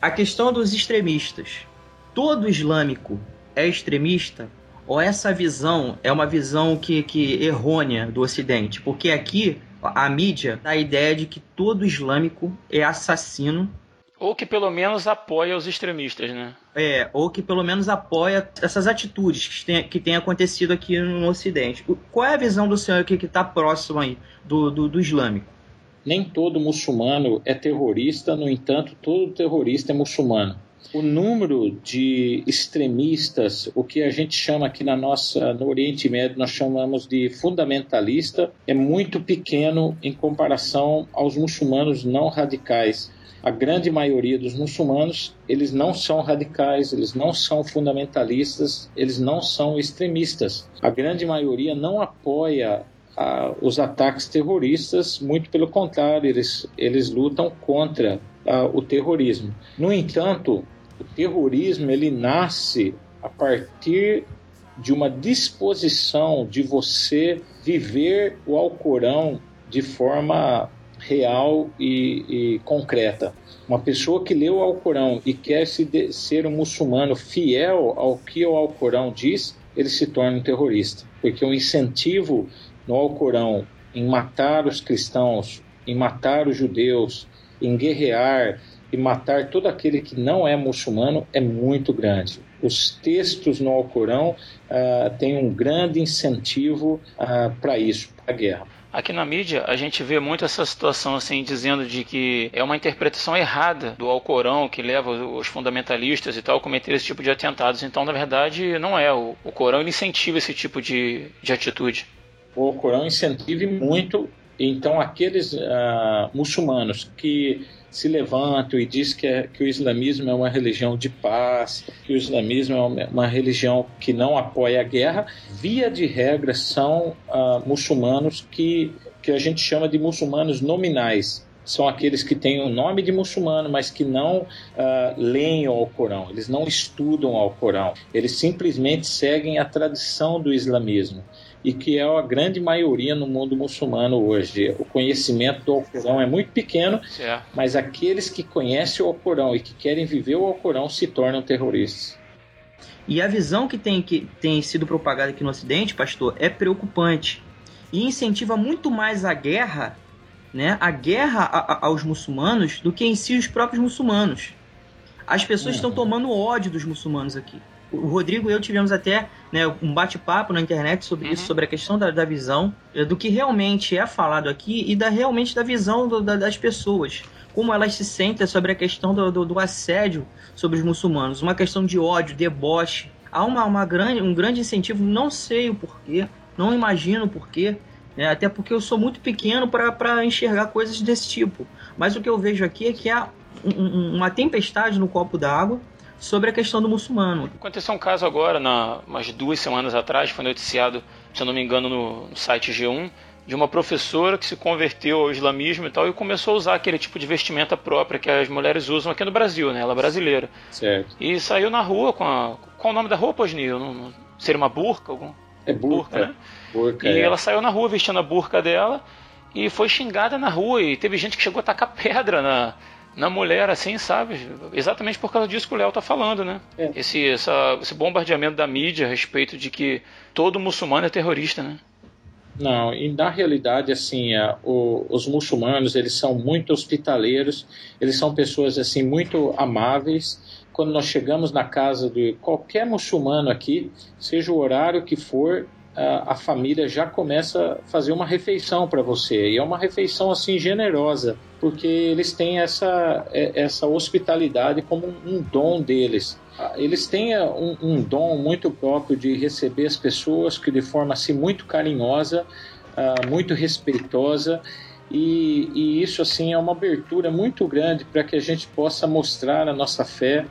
Speaker 4: A questão dos extremistas todo islâmico é extremista? Ou essa visão é uma visão que, que errônea do Ocidente? Porque aqui a mídia dá a ideia de que todo islâmico é assassino
Speaker 2: Ou que pelo menos apoia os extremistas, né?
Speaker 4: É, ou que pelo menos apoia essas atitudes que têm, que têm acontecido aqui no Ocidente. Qual é a visão do senhor que está próximo aí do, do, do islâmico?
Speaker 5: Nem todo muçulmano é terrorista, no entanto, todo terrorista é muçulmano o número de extremistas, o que a gente chama aqui na nossa no Oriente Médio nós chamamos de fundamentalista, é muito pequeno em comparação aos muçulmanos não radicais. A grande maioria dos muçulmanos, eles não são radicais, eles não são fundamentalistas, eles não são extremistas. A grande maioria não apoia ah, os ataques terroristas, muito pelo contrário, eles, eles lutam contra ah, o terrorismo. No entanto, o terrorismo ele nasce a partir de uma disposição de você viver o Alcorão de forma real e, e, concreta. Uma pessoa que lê o Alcorão e quer se de, ser um muçulmano fiel ao que o Alcorão diz, ele se torna um terrorista. Porque o incentivo no Alcorão em matar os cristãos, em matar os judeus, em guerrear, e matar todo aquele que não é muçulmano é muito grande. Os textos no Alcorão uh, têm um grande incentivo uh, para isso, para a guerra.
Speaker 2: Aqui na mídia a gente vê muito essa situação assim dizendo de que é uma interpretação errada do Alcorão que leva os fundamentalistas e tal a cometer esse tipo de atentados. Então, na verdade, não é. O, o Corão incentiva esse tipo de, de atitude.
Speaker 5: O Corão incentiva muito. Então, aqueles uh, muçulmanos que se levantam e diz que, é, que o islamismo é uma religião de paz, que o islamismo é uma, uma religião que não apoia a guerra, via de regra são uh, muçulmanos que, que a gente chama de muçulmanos nominais. São aqueles que têm o nome de muçulmano, mas que não uh, leem o Alcorão, eles não estudam o Alcorão, eles simplesmente seguem a tradição do islamismo e que é a grande maioria no mundo muçulmano hoje. O conhecimento do Alcorão é muito pequeno, certo. mas aqueles que conhecem o Alcorão e que querem viver o Alcorão se tornam terroristas.
Speaker 4: E a visão que tem, que tem sido propagada aqui no Ocidente, pastor, é preocupante e incentiva muito mais a guerra, né, a guerra a, a, aos muçulmanos do que em si os próprios muçulmanos. As pessoas uhum. estão tomando ódio dos muçulmanos aqui o Rodrigo e eu tivemos até né, um bate-papo na internet sobre uhum. isso, sobre a questão da, da, visão, eh, do que realmente é falado aqui e da realmente da visão do, da, das pessoas. Como elas se sentem sobre a questão do, do, do, assédio sobre os muçulmanos, uma questão de ódio, deboche. Há uma, uma grande, um grande incentivo, não sei o porquê, não imagino o porquê, né, até porque eu sou muito pequeno para enxergar coisas desse tipo. Mas o que eu vejo aqui é que há um, uma tempestade no copo d'água sobre a questão do muçulmano.
Speaker 2: Aconteceu um caso agora, na, umas duas semanas atrás, foi noticiado, se eu não me engano, no, no site G1, de uma professora que se converteu ao islamismo e tal e começou a usar aquele tipo de vestimenta própria que as mulheres usam aqui no Brasil, né? Ela é brasileira.
Speaker 5: Certo.
Speaker 2: E saiu na rua com a. Qual o nome da roupa? Não, não, seria uma burca? Algum...
Speaker 5: É burca, burca né?
Speaker 2: Burca, e é. ela saiu na rua vestindo a burca dela e foi xingada na rua e teve gente que chegou a tacar pedra na, na mulher, assim, sabe? Exatamente por causa disso que o Léo tá falando, né? É. Esse, essa, esse bombardeamento da mídia a respeito de que todo muçulmano é terrorista, né?
Speaker 5: Não, e na realidade, assim, o, os muçulmanos, eles são muito hospitaleiros, eles são pessoas, assim, muito amáveis. Quando nós chegamos na casa de qualquer muçulmano aqui, seja o horário que for, a, família já começa a fazer uma refeição para você. E é uma refeição, assim, generosa porque eles têm essa, é, essa hospitalidade como um dom deles. Eles têm é, um, um dom muito próprio de receber as pessoas que de forma assim muito carinhosa, uh, muito respeitosa e, e, isso assim é uma abertura muito grande para que a gente possa mostrar a nossa fé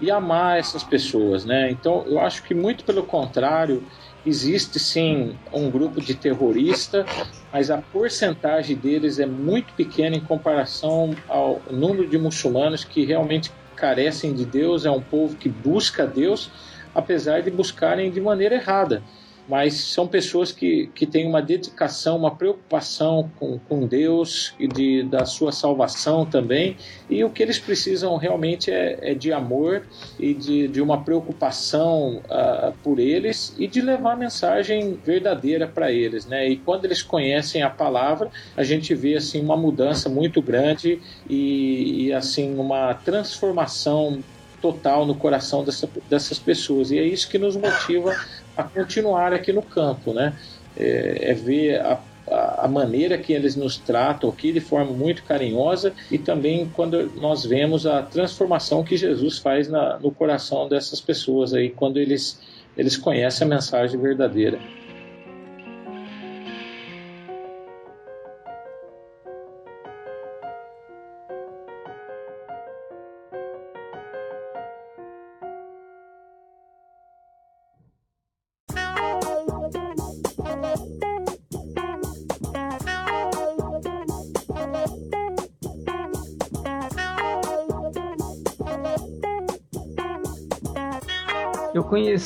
Speaker 5: e amar essas pessoas, né? Então eu acho que muito pelo contrário existe sim um grupo de terrorista, mas a porcentagem deles é muito pequena em comparação ao número de muçulmanos que realmente carecem de Deus, é um povo que busca Deus, apesar de buscarem de maneira errada. Mas são pessoas que, que têm uma dedicação, uma preocupação com, com Deus e de, da sua salvação também. E o que eles precisam realmente é, é de amor e de, de uma preocupação uh, por eles e de levar a mensagem verdadeira para eles, né? E quando eles conhecem a palavra, a gente vê assim uma mudança muito grande e, e assim uma transformação total no coração dessa, dessas pessoas. E é isso que nos motiva a continuar aqui no campo, né? É, é ver a, a, maneira que eles nos tratam aqui de forma muito carinhosa e também quando nós vemos a transformação que Jesus faz na, no coração dessas pessoas aí, quando eles, eles conhecem a mensagem verdadeira.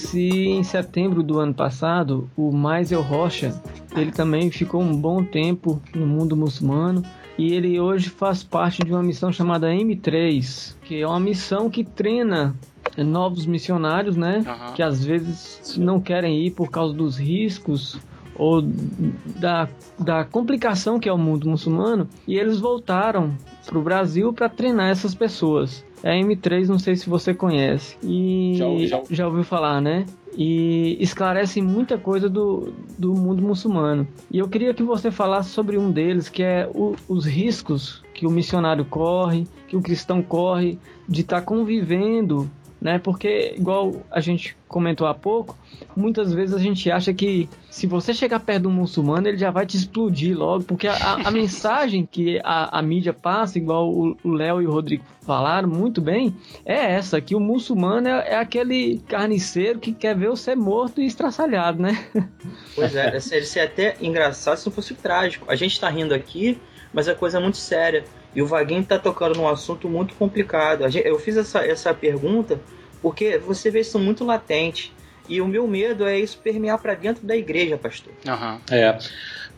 Speaker 3: Conheci em setembro do ano passado o Maisel Rocha. Ele também ficou um bom tempo no mundo muçulmano e ele hoje faz parte de uma missão chamada M3, que é uma missão que treina novos missionários, né? Uhum. Que às vezes não querem ir por causa dos riscos ou da, da complicação que é o mundo muçulmano e eles voltaram para o Brasil para treinar essas pessoas. É a M3, não sei se você conhece. E já, já... já ouviu falar, né? e esclarece muita coisa do, do mundo muçulmano. E eu queria que você falasse sobre um deles, que é o, os riscos que o missionário corre, que o cristão corre de estar tá convivendo né? Porque, igual a gente comentou há pouco, muitas vezes a gente acha que se você chegar perto do muçulmano, ele já vai te explodir logo, porque a, a <laughs> mensagem que a, a, mídia passa, igual o Léo e o Rodrigo falaram muito bem, é essa, que o muçulmano é, é aquele carniceiro que quer ver você morto e estraçalhado, né?
Speaker 4: Pois é, <laughs> seria ser até engraçado se não fosse trágico. A gente tá rindo aqui, mas a coisa é muito séria. E o Vaguinho está tocando num assunto muito complicado. Eu fiz essa, essa pergunta porque você vê isso muito latente. E o meu medo é isso permear para dentro da igreja, pastor.
Speaker 5: Uhum. É.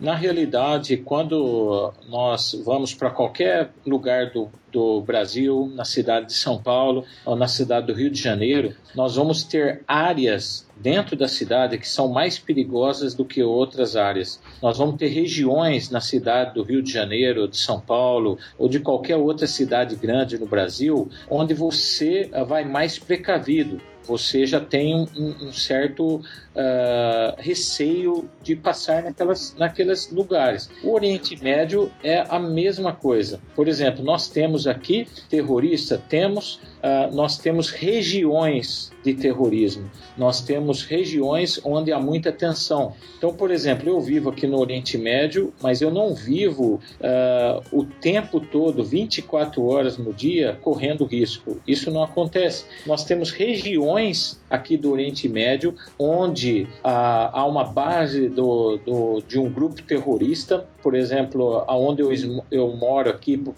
Speaker 5: Na realidade, quando nós vamos para qualquer lugar do, do Brasil, na cidade de São Paulo ou na cidade do Rio de Janeiro, nós vamos ter áreas dentro da cidade que são mais perigosas do que outras áreas. Nós vamos ter regiões na cidade do Rio de Janeiro, de São Paulo ou de qualquer outra cidade grande no Brasil, onde você vai mais precavido você já tem um, um certo uh, receio de passar naquelas, naqueles lugares. O Oriente Médio é a mesma coisa. Por exemplo, nós temos aqui terrorista, temos, uh, nós temos regiões de terrorismo. Nós temos regiões onde há muita tensão. Então, por exemplo, eu vivo aqui no Oriente Médio, mas eu não vivo uh, o tempo todo, 24 horas no dia, correndo risco. Isso não acontece. Nós temos regiões aqui do Oriente Médio onde uh, há uma base do, do, de um grupo terrorista, por exemplo, aonde eu, eu moro aqui, uh,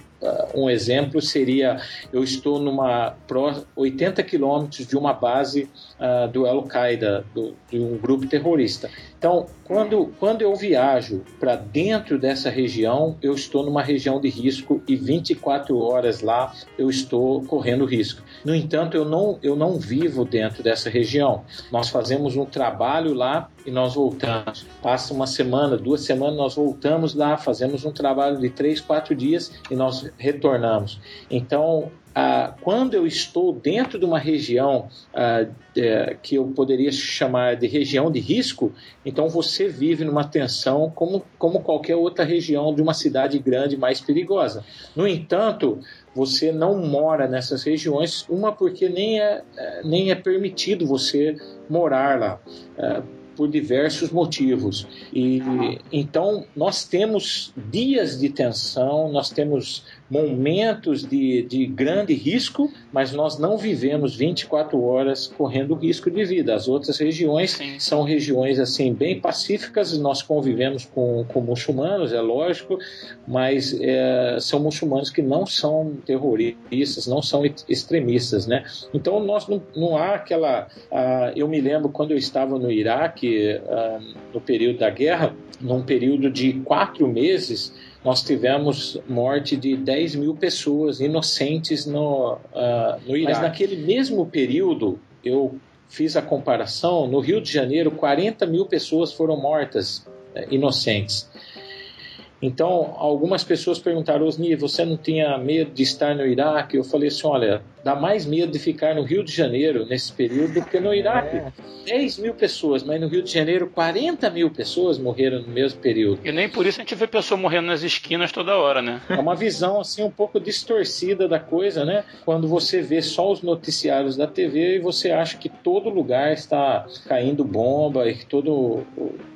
Speaker 5: um exemplo seria eu estou numa 80 quilômetros de uma base uh, do Al-Qaeda, de um grupo terrorista. Então, quando, quando eu viajo para dentro dessa região, eu estou numa região de risco e 24 horas lá eu estou correndo risco. No entanto, eu não, eu não vivo dentro dessa região. Nós fazemos um trabalho lá e nós voltamos. Passa uma semana, duas semanas, nós voltamos lá, fazemos um trabalho de três, quatro dias e nós retornamos. Então, ah, quando eu estou dentro de uma região ah, que eu poderia chamar de região de risco, então você vive numa tensão como, como qualquer outra região de uma cidade grande mais perigosa. No entanto, você não mora nessas regiões, uma porque nem é, é nem é permitido você morar lá. Ah, por diversos motivos. E então nós temos dias de tensão, nós temos momentos de, de grande risco, mas nós não vivemos 24 horas correndo risco de vida. As outras regiões Sim. são regiões assim bem pacíficas, nós convivemos com, com muçulmanos, é lógico, mas é, são muçulmanos que não são terroristas, não são extremistas, né? Então nós não, não há aquela. Uh, eu me lembro quando eu estava no Iraque, uh, no período da guerra, num período de quatro meses, nós tivemos morte de 10 mil pessoas inocentes no, uh, no Iraque. Mas naquele mesmo período, eu fiz a comparação, no Rio de Janeiro, 40 mil pessoas foram mortas uh, inocentes. Então, algumas pessoas perguntaram, Osni, você não tinha medo de estar no Iraque? Eu falei assim, olha, dá mais medo de ficar no Rio de Janeiro nesse período do que no Iraque. É. 10 mil pessoas, mas no Rio de Janeiro 40 mil pessoas morreram no mesmo período.
Speaker 2: E nem por isso a gente vê pessoas morrendo nas esquinas toda hora, né?
Speaker 5: É uma visão assim um pouco distorcida da coisa, né? Quando você vê só os noticiários da TV e você acha que todo lugar está caindo bomba e que todo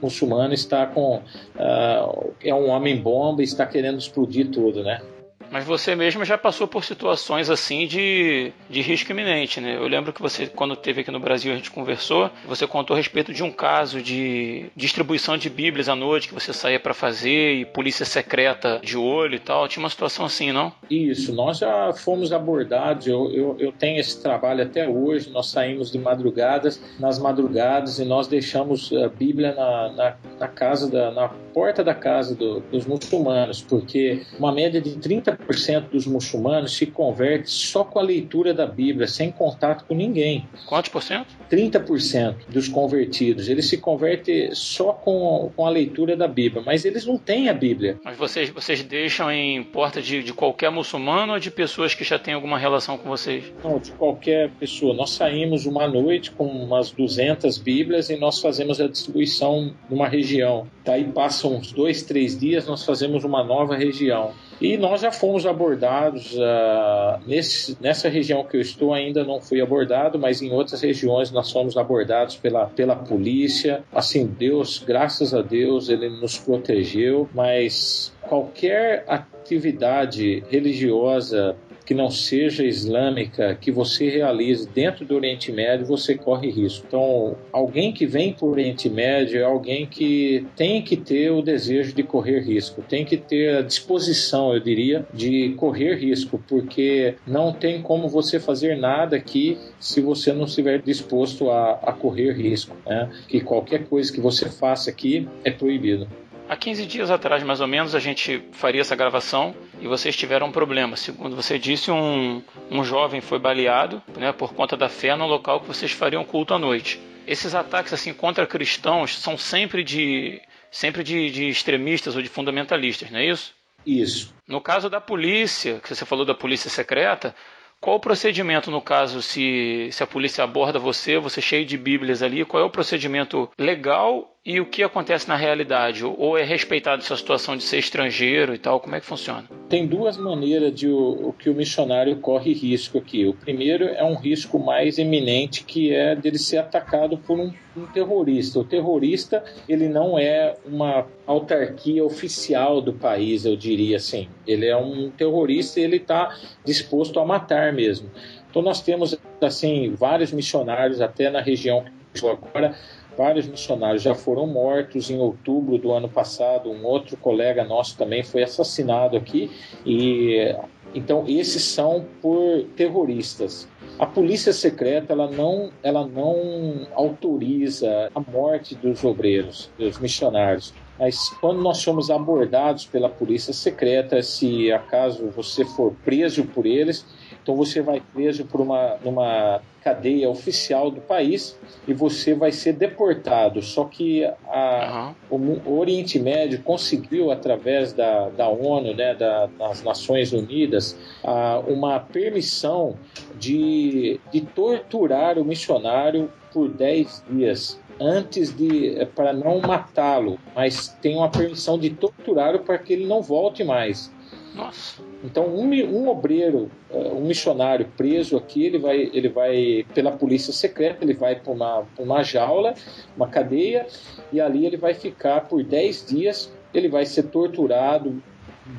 Speaker 5: muçulmano está com uh, é um homem bomba e está querendo explodir tudo, né?
Speaker 2: Mas você mesmo já passou por situações assim de, de risco iminente, né? Eu lembro que você, quando teve aqui no Brasil, a gente conversou, você contou a respeito de um caso de distribuição de bíblias à noite que você saía para fazer e polícia secreta de olho e tal. Tinha uma situação assim, não?
Speaker 5: Isso, nós já fomos abordados, eu, eu, eu tenho esse trabalho até hoje, nós saímos de madrugadas, nas madrugadas, e nós deixamos a Bíblia na, na, na casa, da, na porta da casa do, dos muçulmanos, porque uma média de 30 40% dos muçulmanos se converte só com a leitura da Bíblia, sem contato com ninguém.
Speaker 2: Quantos por cento?
Speaker 5: 30% dos convertidos. Eles se convertem só com, com a leitura da Bíblia, mas eles não têm a Bíblia.
Speaker 2: Mas vocês, vocês deixam em porta de, de qualquer muçulmano ou de pessoas que já têm alguma relação com vocês?
Speaker 5: Não, de qualquer pessoa. Nós saímos uma noite com umas 200 Bíblias e nós fazemos a distribuição numa região. Daí passam uns dois, três dias, nós fazemos uma nova região. E nós já fomos abordados uh, nesse, nessa região que eu estou ainda não fui abordado, mas em outras regiões nós fomos abordados pela, pela polícia. Assim, Deus, graças a Deus, ele nos protegeu, mas qualquer atividade religiosa que não seja islâmica que você realize dentro do Oriente Médio, você corre risco. Então, alguém que vem para o Oriente Médio é alguém que tem que ter o desejo de correr risco, tem que ter a disposição, eu diria, de correr risco, porque não tem como você fazer nada aqui se você não estiver disposto a, a correr risco. Né? Que qualquer coisa que você faça aqui é proibido.
Speaker 2: Há 15 dias atrás, mais ou menos, a gente faria essa gravação e vocês tiveram um problema. Segundo você disse, um, um jovem foi baleado né, por conta da fé no local que vocês fariam culto à noite. Esses ataques assim contra cristãos são sempre de sempre de, de extremistas ou de fundamentalistas, não é isso?
Speaker 5: Isso.
Speaker 2: No caso da polícia, que você falou da polícia secreta, qual o procedimento no caso se, se a polícia aborda você, você cheio de bíblias ali, qual é o procedimento legal e o que acontece na realidade? Ou é respeitado essa situação de ser estrangeiro e tal? Como é que funciona?
Speaker 5: Tem duas maneiras de o, o que o missionário corre risco aqui. O primeiro é um risco mais eminente, que é dele ser atacado por um, um terrorista. O terrorista, ele não é uma autarquia oficial do país, eu diria assim. Ele é um terrorista e ele está disposto a matar mesmo. Então nós temos assim vários missionários até na região agora vários missionários já foram mortos. Em outubro do ano passado, um outro colega nosso também foi assassinado aqui. E então esses são por terroristas. A polícia secreta ela não, ela não autoriza a morte dos obreiros, dos missionários. Mas quando nós somos abordados pela polícia secreta, se acaso você for preso por eles, então você vai preso por uma numa cadeia oficial do país e você vai ser deportado. Só que a, uhum. o, o, Oriente Médio conseguiu, através da, da ONU, né, da, das Nações Unidas, a, uma permissão de, de torturar o missionário por 10 dias antes de é, para não matá-lo, mas tem uma permissão de torturá-lo para que ele não volte mais.
Speaker 2: Nossa.
Speaker 5: Então, um, um obreiro, é, um missionário preso aqui, ele vai, ele vai pela polícia secreta, ele vai para uma, uma jaula, uma cadeia, e ali ele vai ficar por 10 dias, ele vai ser torturado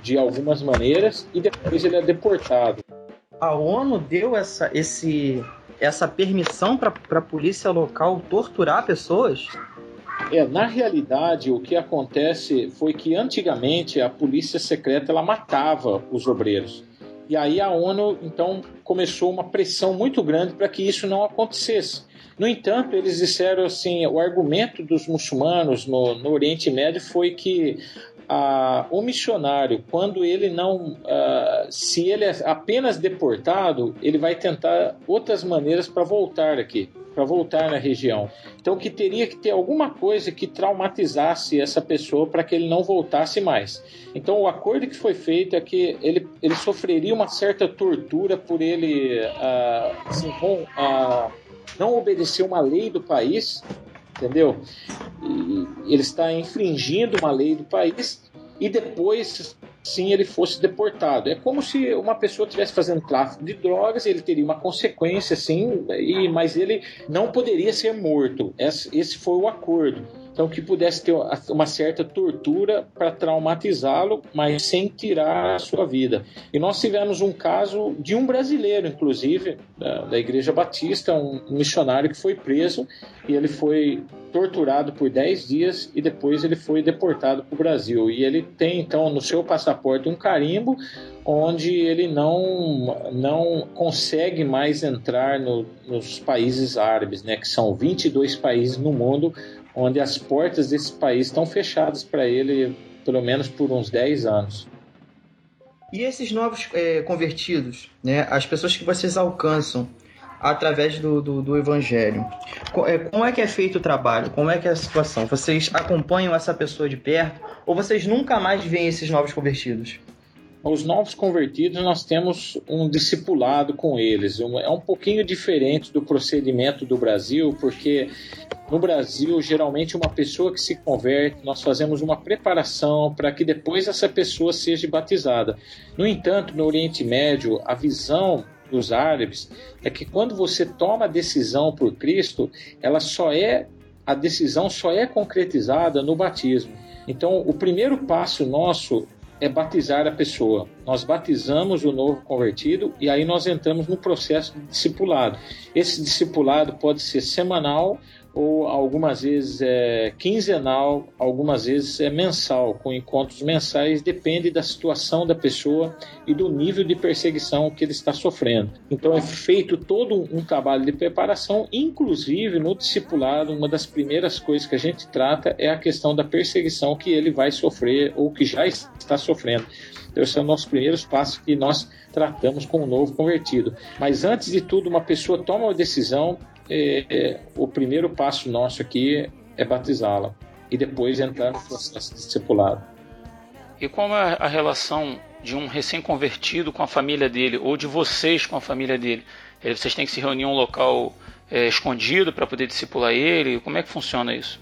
Speaker 5: de algumas maneiras e depois ele é deportado.
Speaker 4: A ONU deu essa, esse, essa permissão para a polícia local torturar pessoas?
Speaker 5: É, na realidade, o que acontece foi que antigamente a polícia secreta ela matava os obreiros. E aí a ONU então começou uma pressão muito grande para que isso não acontecesse. No entanto, eles disseram assim, o argumento dos muçulmanos no, no Oriente Médio foi que ah, o missionário, quando ele não, ah, se ele é apenas deportado, ele vai tentar outras maneiras para voltar aqui para voltar na região. Então que teria que ter alguma coisa que traumatizasse essa pessoa para que ele não voltasse mais. Então o acordo que foi feito é que ele, ele sofreria uma certa tortura por ele uh, assim, uh, não obedecer uma lei do país, entendeu? E ele está infringindo uma lei do país e depois sim ele fosse deportado. É como se uma pessoa estivesse fazendo tráfico de drogas, ele teria uma consequência, sim, e, mas ele não poderia ser morto. Esse, esse foi o acordo. Então, que pudesse ter uma certa tortura para traumatizá-lo, mas sem tirar a sua vida. E nós tivemos um caso de um brasileiro, inclusive, da, da Igreja Batista, um missionário que foi preso e ele foi torturado por 10 dias e depois ele foi deportado para o Brasil. E ele tem, então, no seu passaporte um carimbo onde ele não, não consegue mais entrar no, nos países árabes, né, que são 22 países no mundo onde as portas desse país estão fechadas para ele, pelo menos por uns 10 anos.
Speaker 4: E esses novos é, convertidos, né, as pessoas que vocês alcançam através do, do, do Evangelho, é, como é que é feito o trabalho? Como é que é a situação? Vocês acompanham essa pessoa de perto ou vocês nunca mais veem esses novos convertidos?
Speaker 5: Os novos convertidos, nós temos um discipulado com eles. É um pouquinho diferente do procedimento do Brasil, porque no Brasil, geralmente, uma pessoa que se converte, nós fazemos uma preparação para que depois essa pessoa seja batizada. No entanto, no Oriente Médio, a visão dos árabes é que quando você toma a decisão por Cristo, ela só é a decisão só é concretizada no batismo. Então, o primeiro passo nosso é batizar a pessoa. Nós batizamos o novo convertido e aí nós entramos no processo de discipulado. Esse discipulado pode ser semanal ou algumas vezes é quinzenal, algumas vezes é mensal, com encontros mensais, depende da situação da pessoa e do nível de perseguição que ele está sofrendo. Então é feito todo um trabalho de preparação, inclusive no discipulado, uma das primeiras coisas que a gente trata é a questão da perseguição que ele vai sofrer ou que já está sofrendo. Então, esse é o nosso primeiro passo que nós tratamos com o novo convertido. Mas antes de tudo, uma pessoa toma uma decisão, é, é, o primeiro passo nosso aqui é batizá-la e depois entrar no processo discipulado.
Speaker 2: E como é a relação de um recém-convertido com a família dele ou de vocês com a família dele? É, vocês têm que se reunir em um local é, escondido para poder discipular ele? Como é que funciona isso?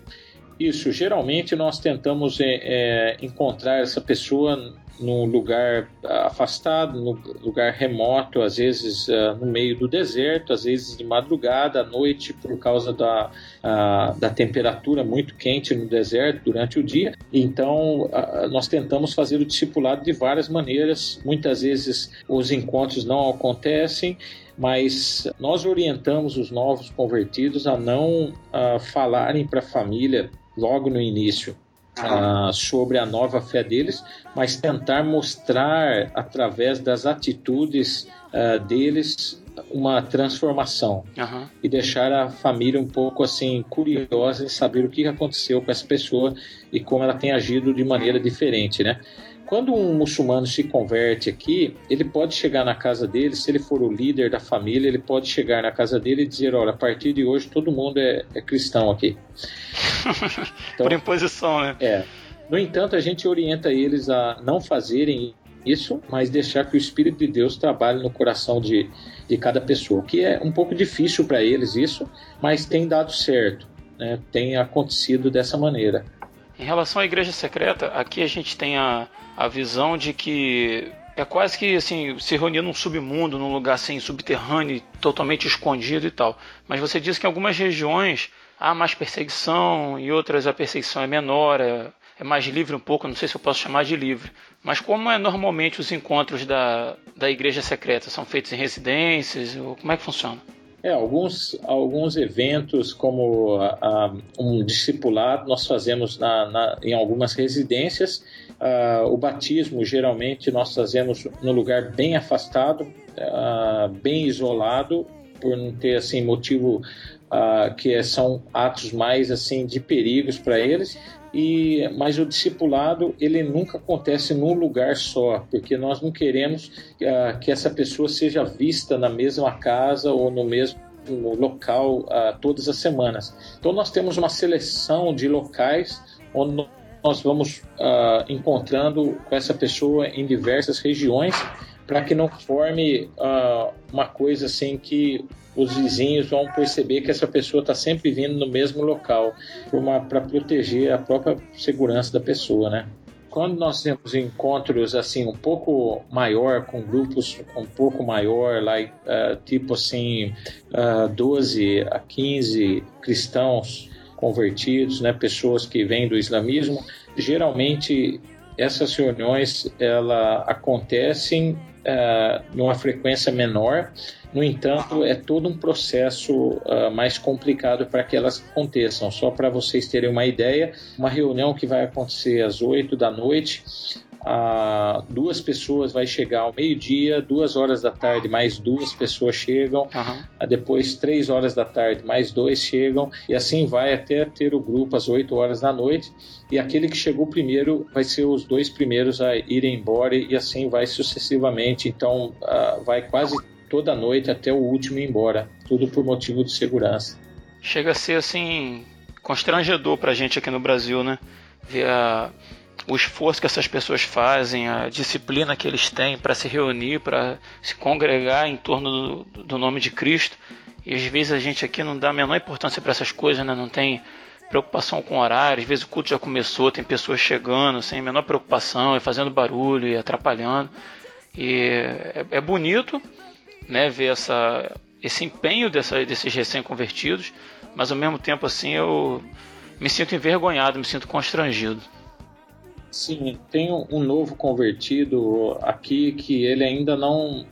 Speaker 5: Isso, geralmente nós tentamos é, é encontrar essa pessoa num lugar afastado, num lugar remoto, às vezes uh, no meio do deserto, às vezes de madrugada, à noite, por causa da, uh, da temperatura muito quente no deserto durante o dia. Então, uh, nós tentamos fazer o discipulado de várias maneiras. Muitas vezes os encontros não acontecem, mas nós orientamos os novos convertidos a não falarem para a família logo no início uh, sobre a nova fé deles, mas tentar mostrar através das atitudes uh, deles uma transformação uhum. e deixar a família um pouco assim curiosa em saber o que aconteceu com essa pessoa e como ela tem agido de maneira diferente, né? Quando um muçulmano se converte aqui, ele pode chegar na casa dele, se ele for o líder da família, ele pode chegar na casa dele e dizer: Olha, a partir de hoje todo mundo é, é cristão aqui. <laughs>
Speaker 2: Então, Por imposição, né?
Speaker 5: É. No entanto, a gente orienta eles a não fazerem isso, mas deixar que o Espírito de Deus trabalhe no coração de, de cada pessoa, que é um pouco difícil para eles isso, mas tem dado certo, né? tem acontecido dessa maneira.
Speaker 2: Em relação à igreja secreta, aqui a gente tem a, a visão de que é quase que assim se reunir num submundo, num lugar assim subterrâneo, totalmente escondido e tal. Mas você diz que em algumas regiões há mais perseguição e outras a perseguição é menor, é, é mais livre um pouco, não sei se eu posso chamar de livre. Mas como é normalmente os encontros da, da igreja secreta? São feitos em residências? Ou como é que funciona?
Speaker 5: É, alguns, alguns eventos, como a, a, um discipulado, nós fazemos na, na em algumas residências. Uh, o batismo, geralmente, nós fazemos no lugar bem afastado, uh, bem isolado, por não ter assim motivo uh, que são atos mais assim de perigos para eles e mas o discipulado ele nunca acontece num lugar só porque nós não queremos uh, que essa pessoa seja vista na mesma casa ou no mesmo local uh, todas as semanas. Então nós temos uma seleção de locais onde nós vamos uh, encontrando com essa pessoa em diversas regiões para que não forme uma coisa assim que os vizinhos vão perceber que essa pessoa está sempre vindo no mesmo local para proteger a própria segurança da pessoa, né? Quando nós temos encontros assim um pouco maior, com grupos um pouco maior, lá, uh, tipo assim, uh, ah, 12 a 15 cristãos convertidos, né, pessoas que vêm do islamismo, geralmente essas reuniões ela acontecem uh, numa frequência menor no entanto, é todo um processo uh, mais complicado para que elas aconteçam. Só para vocês terem uma ideia, uma reunião que vai acontecer às 8 da noite, duas pessoas vai chegar ao meio-dia, duas horas da tarde, mais duas pessoas chegam, uhum. depois três horas da tarde, mais dois chegam, e assim vai até ter o grupo às 8 horas da noite. E aquele que chegou primeiro vai ser os dois primeiros a irem embora, e assim vai sucessivamente. Então, uh, vai quase toda noite até o último ir embora, tudo por motivo de segurança.
Speaker 2: Chega a ser assim constrangedor para a gente aqui no Brasil, né? Ver a, o esforço que essas pessoas fazem, a disciplina que eles têm para se reunir, para se congregar em torno do, do, nome de Cristo. E às vezes a gente aqui não dá a menor importância para essas coisas, né? Não tem preocupação com horário. Às vezes o culto já começou, tem pessoas chegando sem a menor preocupação e fazendo barulho e atrapalhando. E é, é bonito, né, ver essa, esse empenho dessa, desses recém-convertidos, mas ao mesmo tempo assim eu me sinto envergonhado, me sinto constrangido.
Speaker 5: Sim, tem um novo convertido aqui que ele ainda não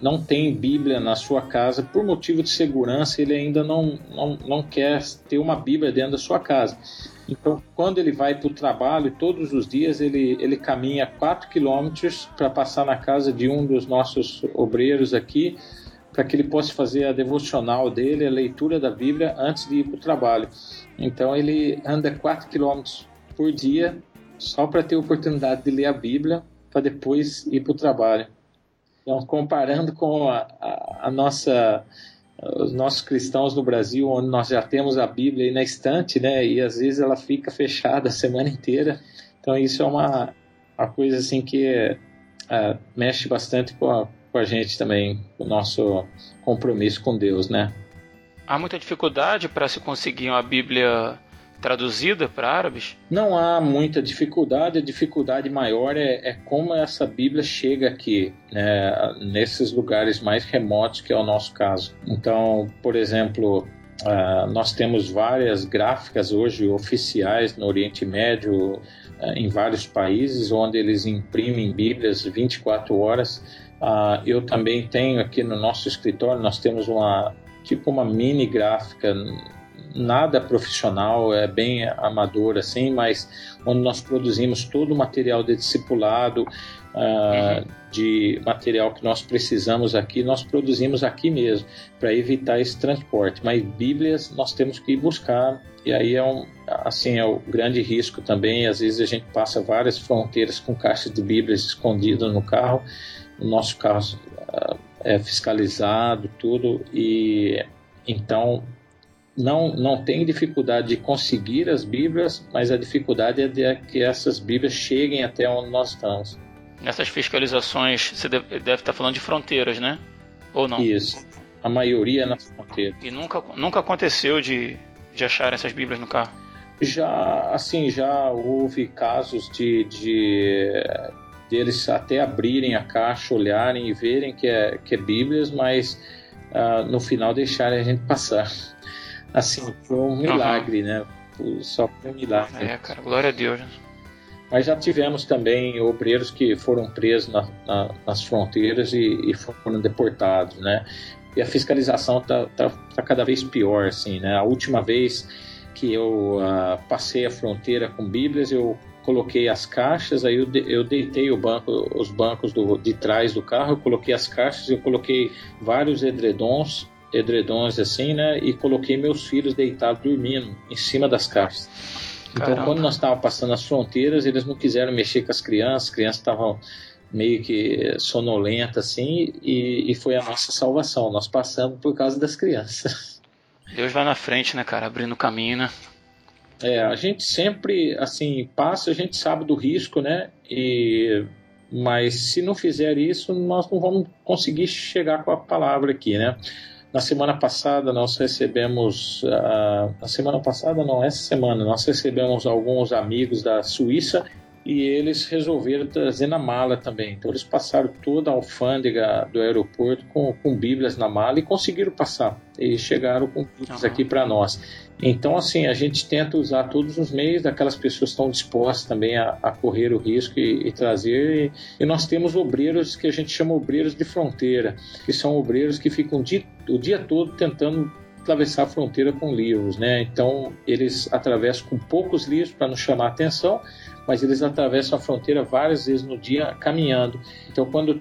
Speaker 5: não tem Bíblia na sua casa por motivo de segurança, ele ainda não, não, não quer ter uma Bíblia dentro da sua casa. Então, quando ele vai para o trabalho, todos os dias ele, ele caminha 4 quilômetros para passar na casa de um dos nossos obreiros aqui, para que ele possa fazer a devocional dele, a leitura da Bíblia, antes de ir para o trabalho. Então, ele anda 4 quilômetros por dia só para ter oportunidade de ler a Bíblia, para depois ir para o trabalho. Então, comparando com a, a, a nossa os nossos cristãos no Brasil, onde nós já temos a Bíblia aí na estante, né? E às vezes ela fica fechada a semana inteira. Então isso é uma, uma coisa assim que é, mexe bastante com a, com a gente também, o nosso compromisso com Deus, né?
Speaker 2: Há muita dificuldade para se conseguir uma Bíblia traduzida para árabes?
Speaker 5: Não há muita dificuldade, a dificuldade maior é, é como essa Bíblia chega aqui, né, nesses lugares mais remotos, que é o nosso caso. Então, por exemplo, Uh, nós temos várias gráficas hoje oficiais no Oriente Médio, uh, em vários países, onde eles imprimem Bíblias 24 horas. Uh, eu também tenho aqui no nosso escritório, nós temos uma tipo uma mini gráfica nada profissional, é bem amador assim, mas onde nós produzimos todo o material de discipulado, uh, uhum. de material que nós precisamos aqui, nós produzimos aqui mesmo, para evitar esse transporte. Mas Bíblias nós temos que ir buscar, e aí é um, assim, é o grande risco também. Às vezes a gente passa várias fronteiras com caixas de Bíblias escondidas no carro, o nosso carro uh, é fiscalizado, tudo, e então não, não tem dificuldade de conseguir as Bíblias, mas a dificuldade é de que essas Bíblias cheguem até onde nós estamos.
Speaker 2: Nessas fiscalizações, você deve, deve estar falando de fronteiras, né? Ou não?
Speaker 5: Isso. A maioria é nas fronteiras.
Speaker 2: E nunca, nunca aconteceu de, de achar essas Bíblias no carro?
Speaker 5: Já, assim, já houve casos de, de, de eles até abrirem a caixa, olharem e verem que é, que é Bíblias, mas uh, no final deixarem a gente passar. Assim, foi um milagre, uhum. né? Só foi um milagre.
Speaker 2: É, cara, glória a Deus.
Speaker 5: Mas já tivemos também obreiros que foram presos na, na, nas fronteiras e, e, foram deportados, né? E a fiscalização está tá, tá cada vez pior, assim, né? A última vez que eu uh, passei a fronteira com Bíblias, eu coloquei as caixas, aí eu, de, eu deitei banco, os bancos do, de trás do carro, eu coloquei as caixas, eu coloquei vários edredons, edredons assim, né? E coloquei meus filhos deitados dormindo em cima das caixas. Então, Caramba. quando nós estávamos passando as fronteiras, eles não quiseram mexer com as crianças, as crianças estavam meio que sonolentas assim, e, e foi a nossa salvação. Nós passamos por causa das crianças.
Speaker 2: Deus vai na frente, né, cara? Abrindo caminho, né?
Speaker 5: É, a gente sempre, assim, passa, a gente sabe do risco, né? E, mas se não fizer isso, nós não vamos conseguir chegar com a palavra aqui, né? Na semana passada nós recebemos, uh, na semana passada não, essa semana nós recebemos alguns amigos da Suíça e eles resolveram trazer na mala também. Então eles passaram toda a alfândega do aeroporto com, com Bíblias na mala e conseguiram passar. E chegaram com Bíblias uhum. aqui para nós. Então, assim, a gente tenta usar todos os meios daquelas pessoas que estão dispostas também a, a correr o risco e, e trazer. E, e, nós temos obreiros que a gente chama obreiros de fronteira, que são obreiros que ficam dia, o dia todo tentando atravessar a fronteira com livros, né? Então eles atravessam com poucos livros para não chamar atenção, mas eles atravessam a fronteira várias vezes no dia caminhando. Então quando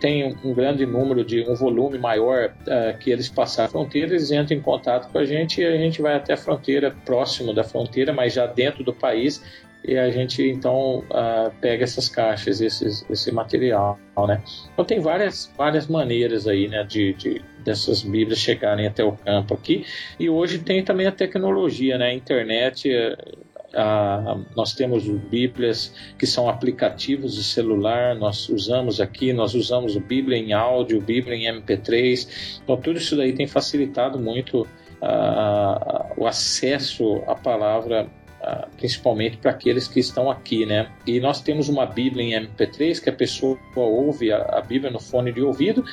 Speaker 5: tem um grande número de um volume maior uh, que eles passarem a fronteira, eles entram em contato com a gente e a gente vai até a fronteira, próximo da fronteira, mas já dentro do país, e a gente então uh, pega essas caixas, esses, esse material, né? Então tem várias, várias maneiras aí, né, de, de dessas Bíblias chegarem até o campo aqui. E hoje tem também a tecnologia, né? A internet, ah, nós temos Bíblias que são aplicativos de celular, nós usamos aqui, nós usamos o Bíblia em áudio, Bíblia em MP3. Então tudo isso daí tem facilitado muito ah, o acesso à palavra principalmente para aqueles que estão aqui, né? E nós temos uma Bíblia em MP3 que a pessoa ouve a, Bíblia no fone de ouvido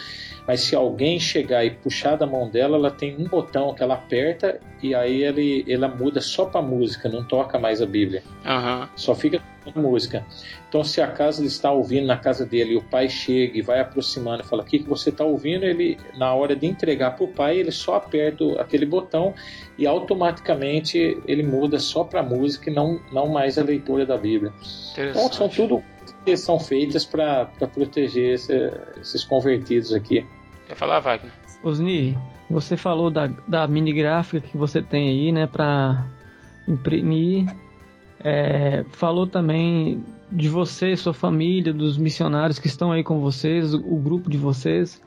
Speaker 5: mas se alguém chegar e puxar da mão dela, ela tem um botão que ela aperta e aí ele, ela muda só para música, não toca mais a Bíblia.
Speaker 2: Uhum.
Speaker 5: Só fica música. Então, se a casa ele está ouvindo na casa dele e o pai chega e vai aproximando e fala: O que, que você está ouvindo? Ele, na hora de entregar para o pai, ele só aperta aquele botão e automaticamente ele muda só para música e não, não mais a leitura da Bíblia. Então, são tudo que são feitas para proteger esse, esses convertidos aqui.
Speaker 2: Quer falar, Wagner?
Speaker 3: Osni, você falou da, da mini gráfica que você tem aí, né, para imprimir. É, falou também de você, sua família, dos missionários que estão aí com vocês, o, grupo de vocês.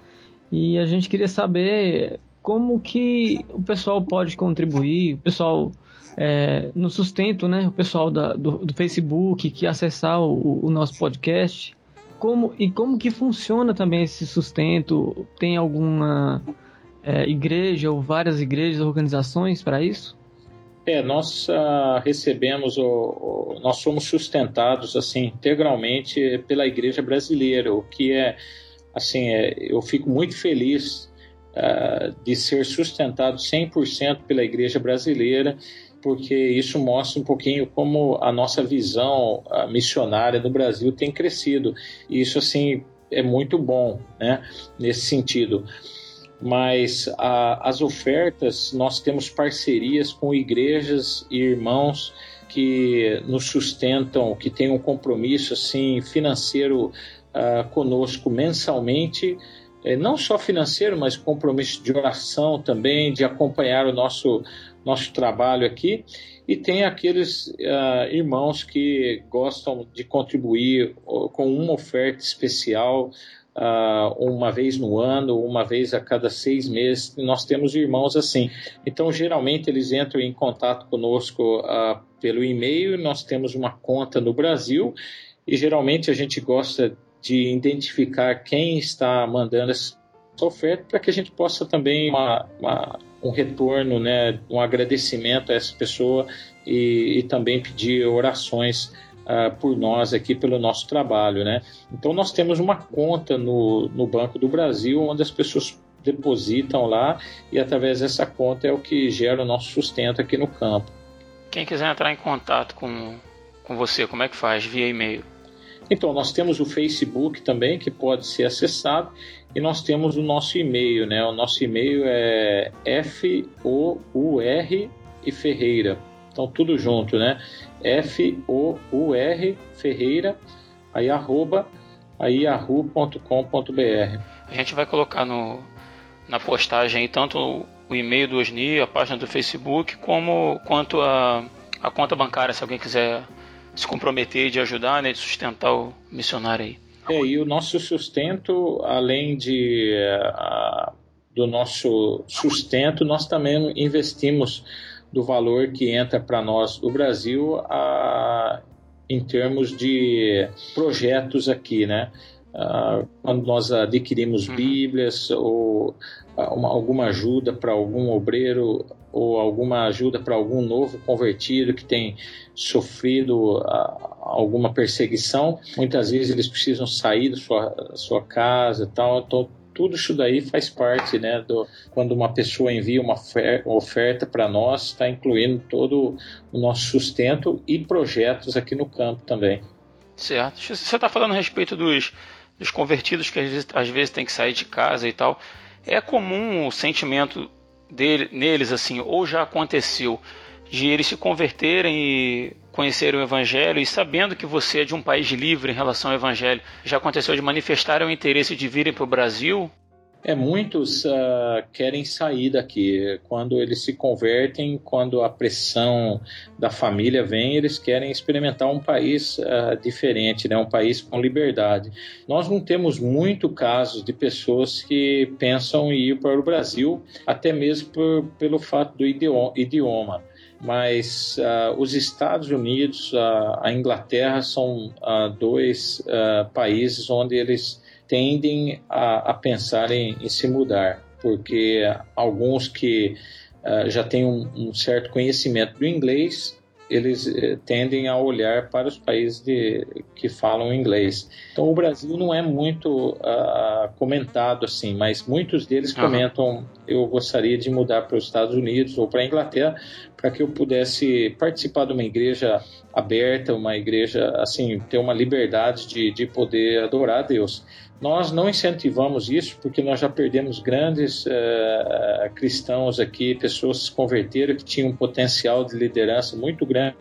Speaker 3: E a gente queria saber como que o pessoal pode contribuir, o pessoal é, no sustento, né? O pessoal da, do, do, Facebook que acessar o, o, nosso podcast. Como, e como que funciona também esse sustento? Tem alguma é, igreja ou várias igrejas, organizações para isso?
Speaker 5: É, nós uh, recebemos, o, o, nós somos sustentados assim integralmente pela Igreja Brasileira, o que é, assim, é, eu fico muito feliz uh, de ser sustentado 100% pela Igreja Brasileira porque isso mostra um pouquinho como a nossa visão a missionária no Brasil tem crescido. E isso, assim, é muito bom, né, nesse sentido. Mas a, as ofertas, nós temos parcerias com igrejas e irmãos que nos sustentam, que têm um compromisso assim financeiro uh, conosco mensalmente, eh, não só financeiro, mas compromisso de oração também, de acompanhar o nosso nosso trabalho aqui, e tem aqueles uh, irmãos que gostam de contribuir com uma oferta especial uh, uma vez no ano, uma vez a cada seis meses. Nós temos irmãos assim. Então, geralmente, eles entram em contato conosco uh, pelo e-mail. Nós temos uma conta no Brasil e geralmente a gente gosta de identificar quem está mandando essa oferta para que a gente possa também uma, uma um retorno, né, um agradecimento a essa pessoa e, e também pedir orações uh, por nós aqui pelo nosso trabalho, né? Então nós temos uma conta no, no Banco do Brasil onde as pessoas depositam lá e através dessa conta é o que gera o nosso sustento aqui no campo.
Speaker 2: Quem quiser entrar em contato com, com você? Como é que faz? Via e-mail?
Speaker 5: Então, nós temos o Facebook também, que pode ser acessado, e nós temos o nosso e-mail, né? O nosso e-mail é F-O-U-R e Ferreira. Então, tudo junto, né? F-O-U-R Ferreira, aí arroba, aí yahoo.com.br.
Speaker 2: A gente vai colocar no, na postagem aí, tanto o e-mail do Osni, a página do Facebook, como quanto a, a conta bancária, se alguém quiser se comprometer de ajudar, né, de sustentar o missionário aí.
Speaker 5: É, e o nosso sustento, além de uh, do nosso sustento, nós também investimos do valor que entra para nós do Brasil uh, em termos de projetos aqui, né? Quando nós adquirimos uhum. Bíblias ou uma, alguma ajuda para algum obreiro ou alguma ajuda para algum novo convertido que tem sofrido a, alguma perseguição, muitas vezes eles precisam sair da sua, sua casa e tal. Então, tudo isso daí faz parte, né? Do, quando uma pessoa envia uma oferta para nós, está incluindo todo o nosso sustento e projetos aqui no campo também.
Speaker 2: Certo. Você está falando a respeito dos, dos convertidos que às vezes, às vezes tem que sair de casa e tal. É comum o sentimento dele, neles, assim, ou já aconteceu, de eles se converterem e conhecerem o Evangelho e sabendo que você é de um país livre em relação ao Evangelho, já aconteceu de manifestarem o interesse de virem para o Brasil
Speaker 5: é, muitos uh, querem sair daqui. Quando eles se convertem, quando a pressão da família vem, eles querem experimentar um país uh, diferente, né? um país com liberdade. Nós não temos muito casos de pessoas que pensam em ir para o Brasil, até mesmo por, pelo fato do idioma mas uh, os Estados Unidos, uh, a Inglaterra são uh, dois países onde eles tendem a, a pensar em, em, se mudar, porque alguns que já têm um, um, certo conhecimento do inglês, eles uh, tendem a olhar para os países de, que falam inglês. Então o Brasil não é muito uh, comentado assim, mas muitos deles uhum. comentam: eu gostaria de mudar para os Estados Unidos ou para a Inglaterra para que eu pudesse participar de uma igreja aberta, uma igreja assim, ter uma liberdade de, de poder adorar a Deus. Nós não incentivamos isso porque nós já perdemos grandes uh, cristãos aqui, pessoas que se converteram que tinham um potencial de liderança muito grande,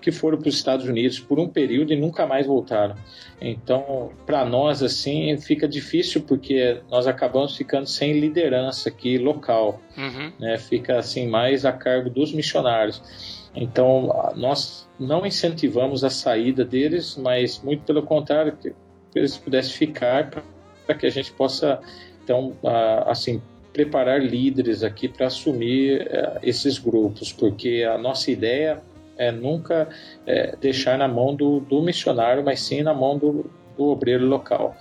Speaker 5: que foram para os Estados Unidos por um período e nunca mais voltaram. Então, para nós, assim, fica difícil porque nós acabamos ficando sem liderança aqui local, uhum. né? Fica assim mais a cargo dos missionários. Então, nós não incentivamos a saída deles, mas muito pelo contrário, eles pudessem ficar para que a gente possa, então, assim, preparar líderes aqui para assumir é, esses grupos, porque a nossa ideia é nunca é, deixar na mão do, do, missionário, mas sim na mão do, do obreiro local.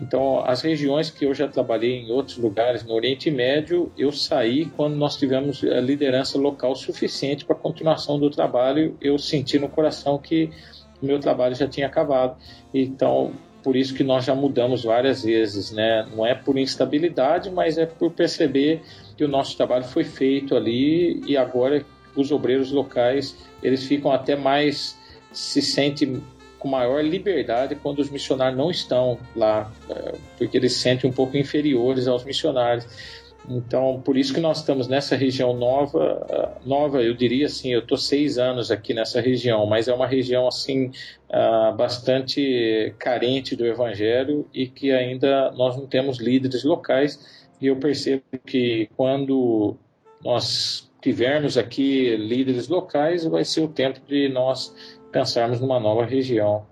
Speaker 5: Então, as regiões que eu já trabalhei em outros lugares no Oriente Médio, eu saí quando nós tivemos a liderança local suficiente para a continuação do trabalho. Eu senti no coração que o meu trabalho já tinha acabado. Então, por isso que nós já mudamos várias vezes, né? Não é por instabilidade, mas é por perceber que o nosso trabalho foi feito ali e agora os obreiros locais eles ficam até mais se sentem com maior liberdade quando os missionários não estão lá, é, porque eles se sentem um pouco inferiores aos missionários. Então, por isso que nós estamos nessa região nova, ah, nova, eu diria assim, eu estou seis anos aqui nessa região, mas é uma região assim uh, bastante carente do Evangelho e que ainda nós não temos líderes locais. E eu percebo que quando nós tivermos aqui líderes locais, vai ser o tempo de nós pensarmos numa nova região.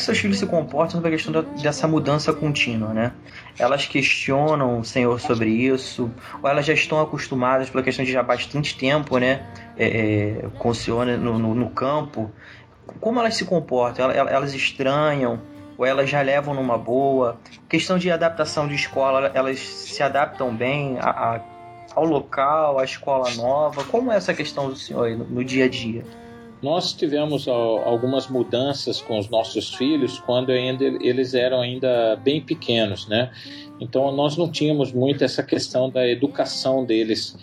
Speaker 4: Que seus filhos se comportam sobre a questão da, dessa mudança contínua, né? Elas questionam o Senhor sobre isso, ou elas já estão acostumadas pela questão de já bastante tempo, né? É, é com o Senhor no, no, no campo. como elas se comportam? Elas estranham ou elas já levam numa boa? Questão de adaptação de escola, elas se adaptam bem a, a, ao local, à escola nova? Como é essa questão do senhor no, no dia a dia?
Speaker 5: Nós tivemos algumas mudanças com os nossos filhos quando ainda eles eram ainda bem pequenos, né? Então nós não tínhamos muito essa questão da educação deles.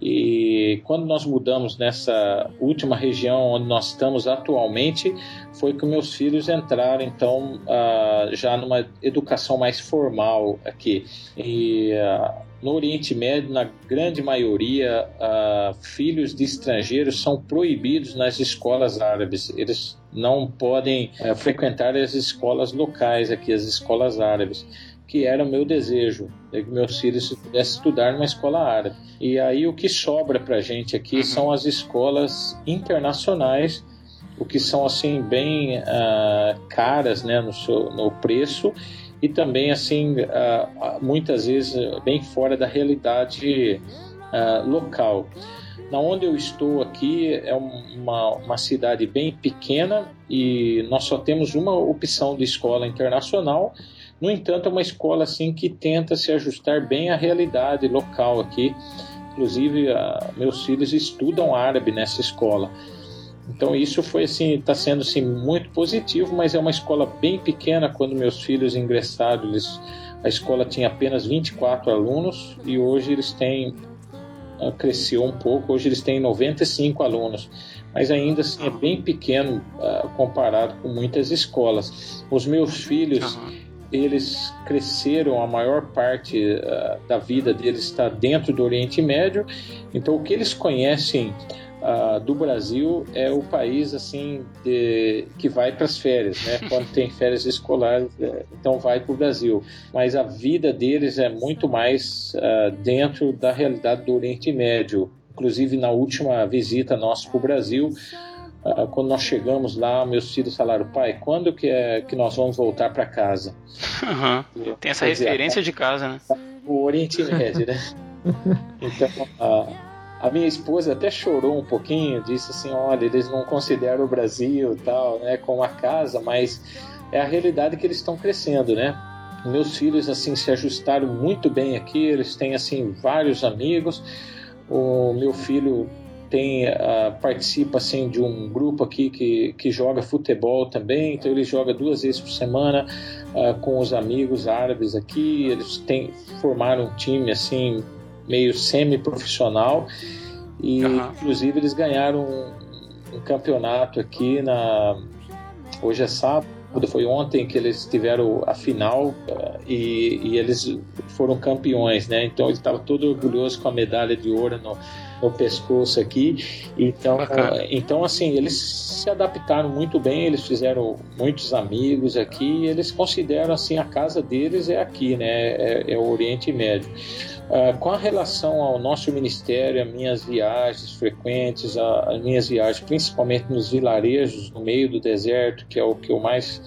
Speaker 5: E quando nós mudamos nessa última região onde nós estamos atualmente, foi que meus filhos entraram então uh, já numa educação mais formal aqui. E uh, no Oriente Médio, na grande maioria, uh, filhos de estrangeiros são proibidos nas escolas árabes. Eles não podem eh, frequentar as escolas locais aqui, as escolas árabes que era o meu desejo, é que meus filhos pudessem estudar numa escola árabe. E aí o que sobra para a gente aqui uhum. são as escolas internacionais, o que são assim bem uh, caras, né, no, seu, no preço e também assim uh, muitas vezes bem fora da realidade uh, local. Na onde eu estou aqui é uma, uma cidade bem pequena e nós só temos uma opção de escola internacional no entanto, é uma escola assim que tenta se ajustar bem à realidade local aqui. Inclusive, a, meus filhos estudam árabe nessa escola. Então isso foi assim, está sendo assim muito positivo, mas é uma escola bem pequena. Quando meus filhos ingressaram, eles, a escola tinha apenas 24 alunos e hoje eles têm ah, cresceu um pouco. Hoje eles têm 95 alunos, mas ainda assim é bem pequeno uh, comparado com muitas escolas. Os meus filhos uhum eles cresceram, a maior parte uh, da vida deles está dentro do Oriente Médio, então o que eles conhecem uh, do Brasil é o país assim de, que vai para as férias, né? <laughs> Quando tem férias escolares, é, então vai para o Brasil. Mas a vida deles é muito mais uh, dentro da realidade do Oriente Médio. Inclusive na última visita nossa para o Brasil, quando nós chegamos lá, meus filhos falaram, pai, quando que é que nós vamos voltar para casa?
Speaker 2: Uhum. Tem essa referência de casa, né?
Speaker 5: O Oriente Médio, né? <laughs> então, a, a, minha esposa até chorou um pouquinho, disse assim, olha, eles não consideram o Brasil tal, né, como a casa, mas é a realidade que eles estão crescendo, né? Meus filhos assim se ajustaram muito bem aqui, eles têm assim vários amigos. O meu filho tem uh, participa assim de um grupo aqui que, que joga futebol também então ele joga duas vezes por semana uh, com os amigos árabes aqui eles têm formaram um time assim meio semi profissional e uhum. inclusive eles ganharam um, um, campeonato aqui na hoje é sábado foi ontem que eles tiveram a final uh, e, e, eles foram campeões, né? Então ele estava todo orgulhoso com a medalha de ouro no, no pescoço aqui. Então, então assim, eles se adaptaram muito bem, eles fizeram muitos amigos aqui, eles consideram assim a casa deles é aqui, né? É, é o Oriente Médio. Uh, com a relação ao nosso ministério, as minhas viagens frequentes, as minhas viagens, principalmente nos vilarejos no meio do deserto, que é o que eu mais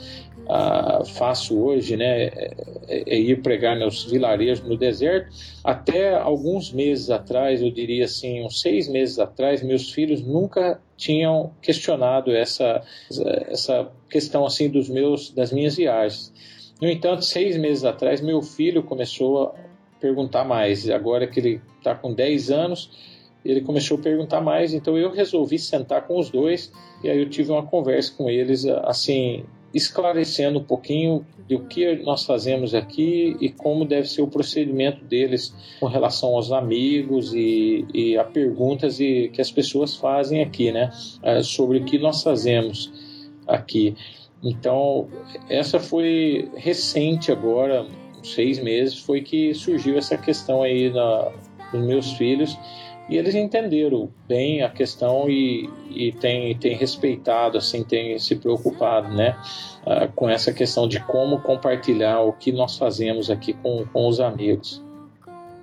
Speaker 5: uh, faço hoje, né, é, é, ir pregar nos vilarejos no deserto. Até alguns meses atrás, eu diria assim, uns seis meses atrás, meus filhos nunca tinham questionado essa, essa questão assim dos meus, das minhas viagens. No entanto, seis meses atrás, meu filho começou a perguntar mais. Agora que ele está com 10 anos, ele começou a perguntar mais, então eu resolvi sentar com os dois e aí eu tive uma conversa com eles, assim, esclarecendo um pouquinho do que nós fazemos aqui e como deve ser o procedimento deles com relação aos amigos e, e a perguntas e, que as pessoas fazem aqui, né? É, sobre o que nós fazemos aqui. Então, essa foi recente agora, seis meses, foi que surgiu essa questão aí na, dos meus filhos e eles entenderam bem a questão e, e têm, têm respeitado, assim, têm se preocupado, né, uh, com essa questão de como compartilhar o que nós fazemos aqui com, com os amigos.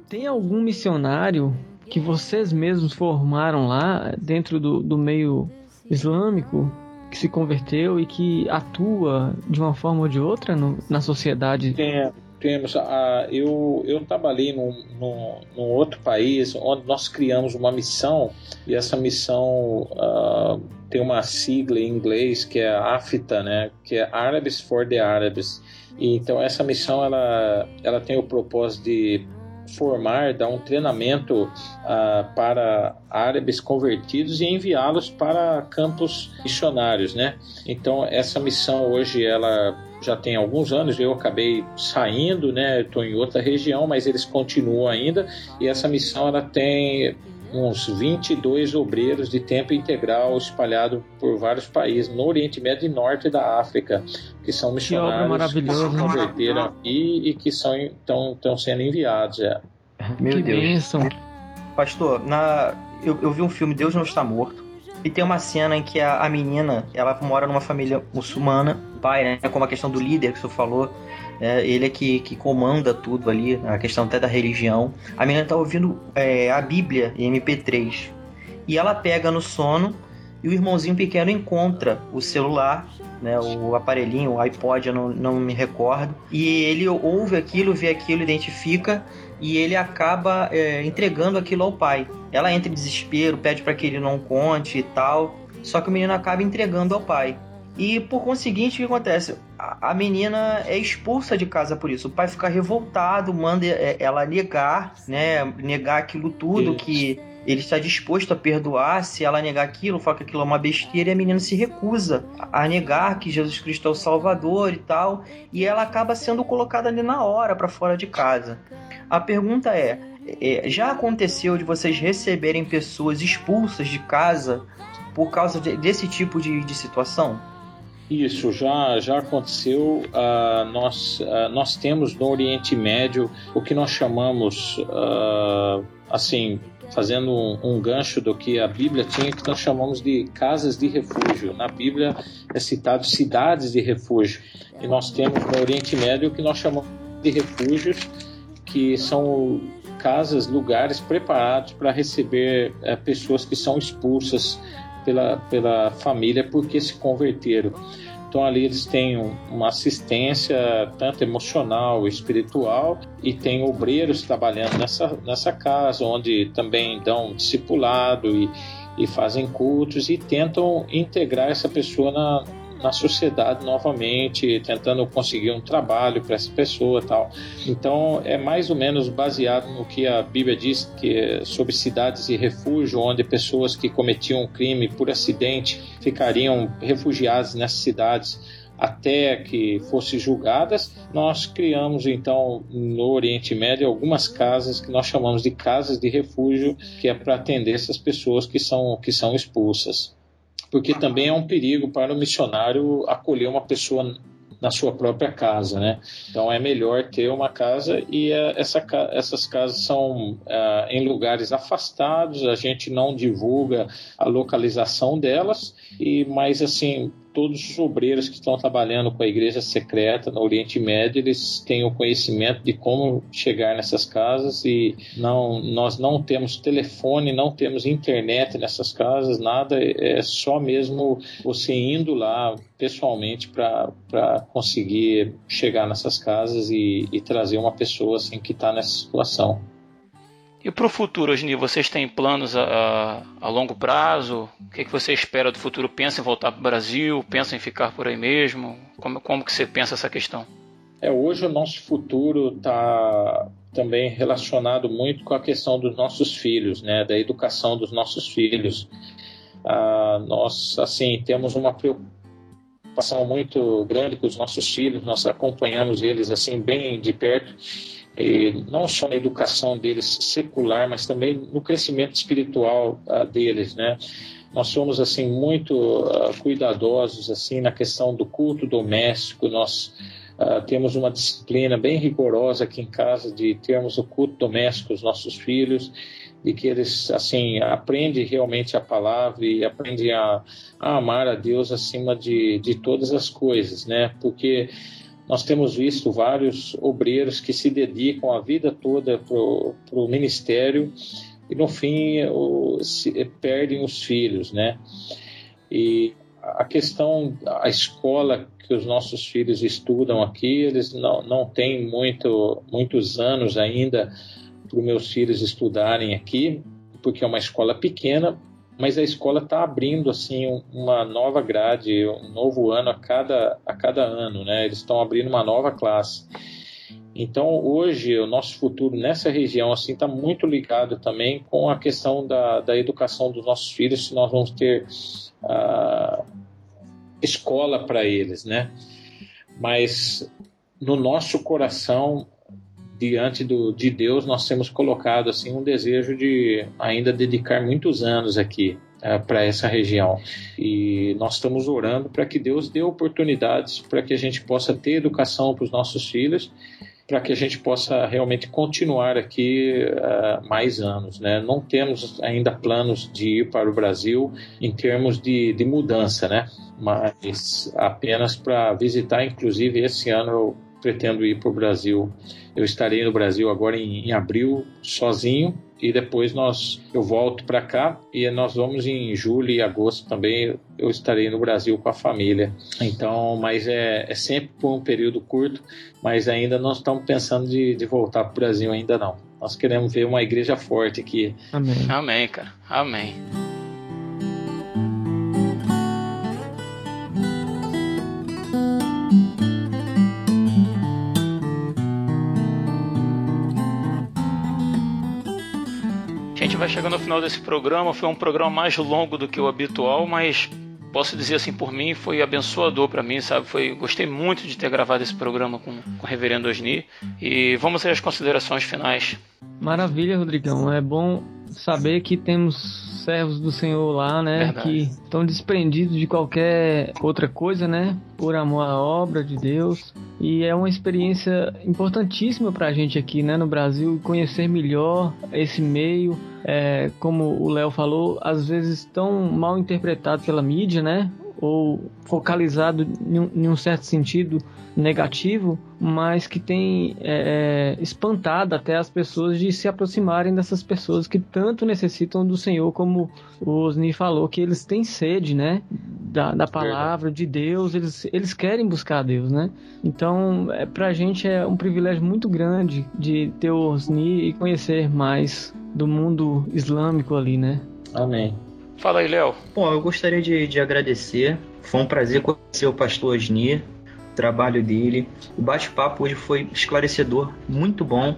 Speaker 3: Tem algum missionário que vocês mesmos formaram lá dentro do, do meio islâmico que se converteu e que atua de uma forma ou de outra no, na sociedade?
Speaker 5: Tem, temos. A, eu, eu trabalhei num, num, num, outro país onde nós criamos uma missão e essa missão uh, tem uma sigla em inglês que é AFTA, né? Que é Arabs for the Arabs. E, então essa missão ela, ela tem o propósito de formar, dar um treinamento uh, para árabes convertidos e enviá-los para campos missionários, né? Então essa missão hoje ela já tem alguns anos, eu acabei saindo, né? Estou em outra região, mas eles continuam ainda e essa missão ela tem uns 22 obreiros de tempo integral espalhados por vários países no Oriente Médio e Norte da África, que são missionários que, que se converteram aqui e que são estão sendo enviados. É.
Speaker 4: Meu que Deus. Bênção. Pastor, na, eu, eu vi um filme Deus Não Está Morto e tem uma cena em que a, a menina ela mora numa família muçulmana, pai, né? Como a questão do líder que você falou, é, ele é que, que comanda tudo ali, a questão até da religião. A menina tá ouvindo é, a Bíblia em MP3. E ela pega no sono e o irmãozinho pequeno encontra o celular, né, o aparelhinho, o iPod, eu não, não me recordo. E ele ouve aquilo, vê aquilo, identifica e ele acaba é, entregando aquilo ao pai. Ela entra em desespero, pede para que ele não conte e tal. Só que o menino acaba entregando ao pai. E por conseguinte, o que acontece? A, menina é expulsa de casa por isso. O pai fica revoltado, manda é, ela negar, né? Negar aquilo tudo isso. que ele está disposto a perdoar se ela negar aquilo, fala que aquilo é uma besteira e a menina se recusa a negar que Jesus Cristo é o Salvador e tal, e ela acaba sendo colocada ali na hora para fora de casa. A pergunta é, é, já aconteceu de vocês receberem pessoas expulsas de casa por causa de, desse tipo de, de situação?
Speaker 5: Isso já, já aconteceu. Uh, nós, uh, nós temos no Oriente Médio o que nós chamamos, uh, assim, fazendo um, um, gancho do que a Bíblia tinha, que nós chamamos de casas de refúgio. Na Bíblia é citado cidades de refúgio. E nós temos no Oriente Médio o que nós chamamos de refúgios, que são casas, lugares preparados para receber é, pessoas que são expulsas pela, pela família porque se converteram. Então ali eles têm uma assistência tanto emocional, espiritual e tem obreiros trabalhando nessa, nessa casa, onde também dão discipulado e, e fazem cultos e tentam integrar essa pessoa na, na sociedade novamente, tentando conseguir um trabalho para essa pessoa tal. Então é mais ou menos baseado no que a Bíblia diz que é sobre cidades de refúgio, onde pessoas que cometiam um crime por acidente ficariam refugiadas nessas cidades até que fossem julgadas, nós criamos então no Oriente Médio algumas casas que nós chamamos de casas de refúgio, que é para atender essas pessoas que são, que são expulsas porque também é um perigo para o missionário acolher uma pessoa na sua própria casa, né? Então é melhor ter uma casa e uh, essa, essas casas são uh, em lugares afastados, a gente não divulga a localização delas e mais assim todos os obreiros que estão trabalhando com a igreja secreta no Oriente Médio, eles têm o conhecimento de como chegar nessas casas e não, nós não temos telefone, não temos internet nessas casas, nada, é só mesmo você indo lá pessoalmente para conseguir chegar nessas casas e, e trazer uma pessoa assim que está nessa situação.
Speaker 2: E para o futuro, Osni, vocês têm planos a, a, a longo prazo? O que, que você espera do futuro? Pensa em voltar para o Brasil? Pensa em ficar por aí mesmo? Como, como que você pensa essa questão?
Speaker 5: É, hoje o nosso futuro está também relacionado muito com a questão dos nossos filhos, né, da educação dos nossos filhos. Ah, nós, assim, temos uma preocupação muito grande com os nossos filhos, nós acompanhamos eles, assim, bem de perto não só na educação deles secular, mas também no crescimento espiritual uh, deles, né? Nós somos assim muito uh, cuidadosos assim na questão do culto doméstico. Nós uh, temos uma disciplina bem rigorosa aqui em casa de termos o culto doméstico os nossos filhos e que eles assim aprendem realmente a palavra e aprendem a, a amar a Deus acima de, de todas as coisas, né? Porque nós temos visto vários obreiros que se dedicam a vida toda para o ministério e no fim o, se, perdem os filhos, né? E a questão, a escola que os nossos filhos estudam aqui, eles não, não têm muito, muitos anos ainda para os meus filhos estudarem aqui, porque é uma escola pequena, mas a escola está abrindo assim uma nova grade, um novo ano a cada, a cada ano, né? Eles estão abrindo uma nova classe. Então hoje o nosso futuro nessa região assim está muito ligado também com a questão da, da educação dos nossos filhos, se nós vamos ter uh, escola para eles, né? Mas no nosso coração diante do, de Deus nós temos colocado assim um desejo de ainda dedicar muitos anos aqui uh, para essa região e nós estamos orando para que Deus dê oportunidades para que a gente possa ter educação para os nossos filhos para que a gente possa realmente continuar aqui uh, mais anos. Né? Não temos ainda planos de ir para o Brasil em termos de, de mudança, né? mas apenas para visitar. Inclusive, esse ano eu pretendo ir para o Brasil. Eu estarei no Brasil agora em, em abril, sozinho, e depois nós eu volto para cá e nós vamos em julho e agosto também eu estarei no Brasil com a família. Então mas é, é sempre por um período curto mas ainda não estamos pensando de, de voltar para o Brasil ainda não. Nós queremos ver uma igreja forte aqui.
Speaker 2: Amém. Amém cara. Amém chegando ao final desse programa. Foi um programa mais longo do que o habitual, mas posso dizer assim por mim, foi abençoador para mim, sabe? Foi, gostei muito de ter gravado esse programa com, com o Reverendo Osni. E vamos às considerações finais.
Speaker 3: Maravilha, Rodrigão. É bom saber que temos servos do Senhor lá, né? Verdade. Que estão desprendidos de qualquer outra coisa, né? Por amor à obra de Deus. E é uma experiência importantíssima para a gente aqui, né? No Brasil, conhecer melhor esse meio. É, como o Léo falou, às vezes tão mal interpretado pela mídia, né? Ou focalizado em um certo sentido negativo, mas que tem é, é, espantado até as pessoas de se aproximarem dessas pessoas que tanto necessitam do Senhor, como o Osni falou, que eles têm sede, né? Da, da palavra de Deus, eles, eles querem buscar Deus, né? Então, é, pra gente é um privilégio muito grande de ter o Osni e conhecer mais do mundo islâmico ali, né?
Speaker 5: Amém.
Speaker 2: Fala aí, Léo.
Speaker 4: Bom, eu gostaria de, de agradecer. Foi um prazer conhecer o pastor Osni, o trabalho dele. O bate-papo hoje foi esclarecedor, muito bom.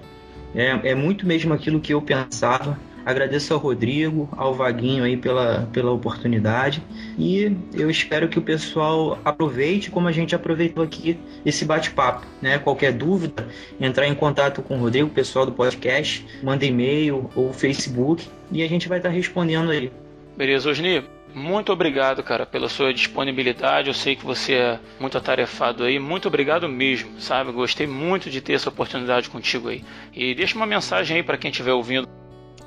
Speaker 4: É, é muito mesmo aquilo que eu pensava. Agradeço ao Rodrigo, ao Vaguinho aí pela, pela oportunidade e eu espero que o pessoal aproveite como a gente aproveitou aqui esse bate-papo, né? Qualquer dúvida, entrar em contato com o Rodrigo, o pessoal do podcast, manda e-mail ou Facebook e a gente vai estar respondendo aí.
Speaker 2: Beleza, Osni, muito obrigado, cara, pela sua disponibilidade. Eu sei que você é muito atarefado aí. Muito obrigado mesmo, sabe? Gostei muito de ter essa oportunidade contigo aí. E deixa uma mensagem aí para quem estiver ouvindo.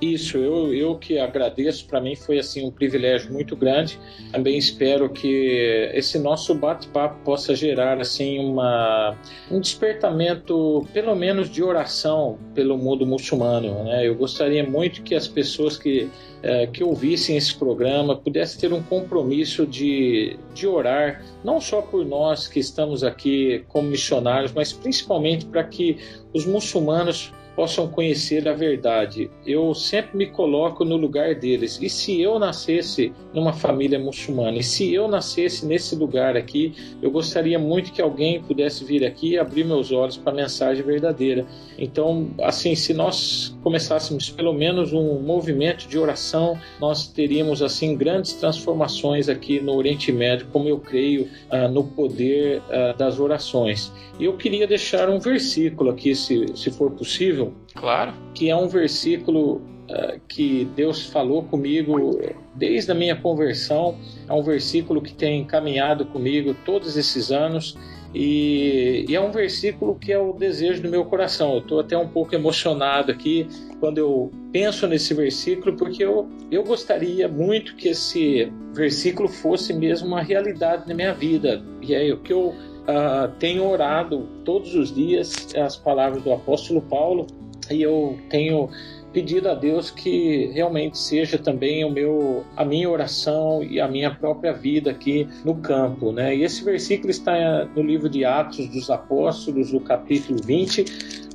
Speaker 5: Isso, eu, eu que agradeço, para mim foi assim um privilégio muito grande. Também espero que esse nosso bate-papo possa gerar assim uma, um despertamento, pelo menos de oração pelo mundo muçulmano. Né? Eu gostaria muito que as pessoas que, é, que ouvissem esse programa pudessem ter um compromisso de, de orar, não só por nós que estamos aqui como missionários, mas principalmente para que os muçulmanos possam conhecer a verdade. Eu sempre me coloco no lugar deles. E se eu nascesse numa família muçulmana, e se eu nascesse nesse lugar aqui, eu gostaria muito que alguém pudesse vir aqui e abrir meus olhos para a mensagem verdadeira. Então, assim, se nós começássemos pelo menos um movimento de oração, nós teríamos assim grandes transformações aqui no Oriente Médio, como eu creio uh, no poder uh, das orações. E eu queria deixar um versículo aqui, se, se for possível.
Speaker 2: Claro.
Speaker 5: Que é um versículo uh, que Deus falou comigo desde a minha conversão. É um versículo que tem caminhado comigo todos esses anos. E, e, é um versículo que é o desejo do meu coração. Eu estou até um pouco emocionado aqui quando eu penso nesse versículo, porque eu, eu gostaria muito que esse versículo fosse mesmo uma realidade na minha vida. E é o que eu uh, tenho orado todos os dias as palavras do apóstolo Paulo e eu tenho pedir a Deus que realmente seja também o meu, a minha oração e a minha própria vida aqui no campo, né? E esse versículo está no livro de Atos dos Apóstolos, no capítulo 20,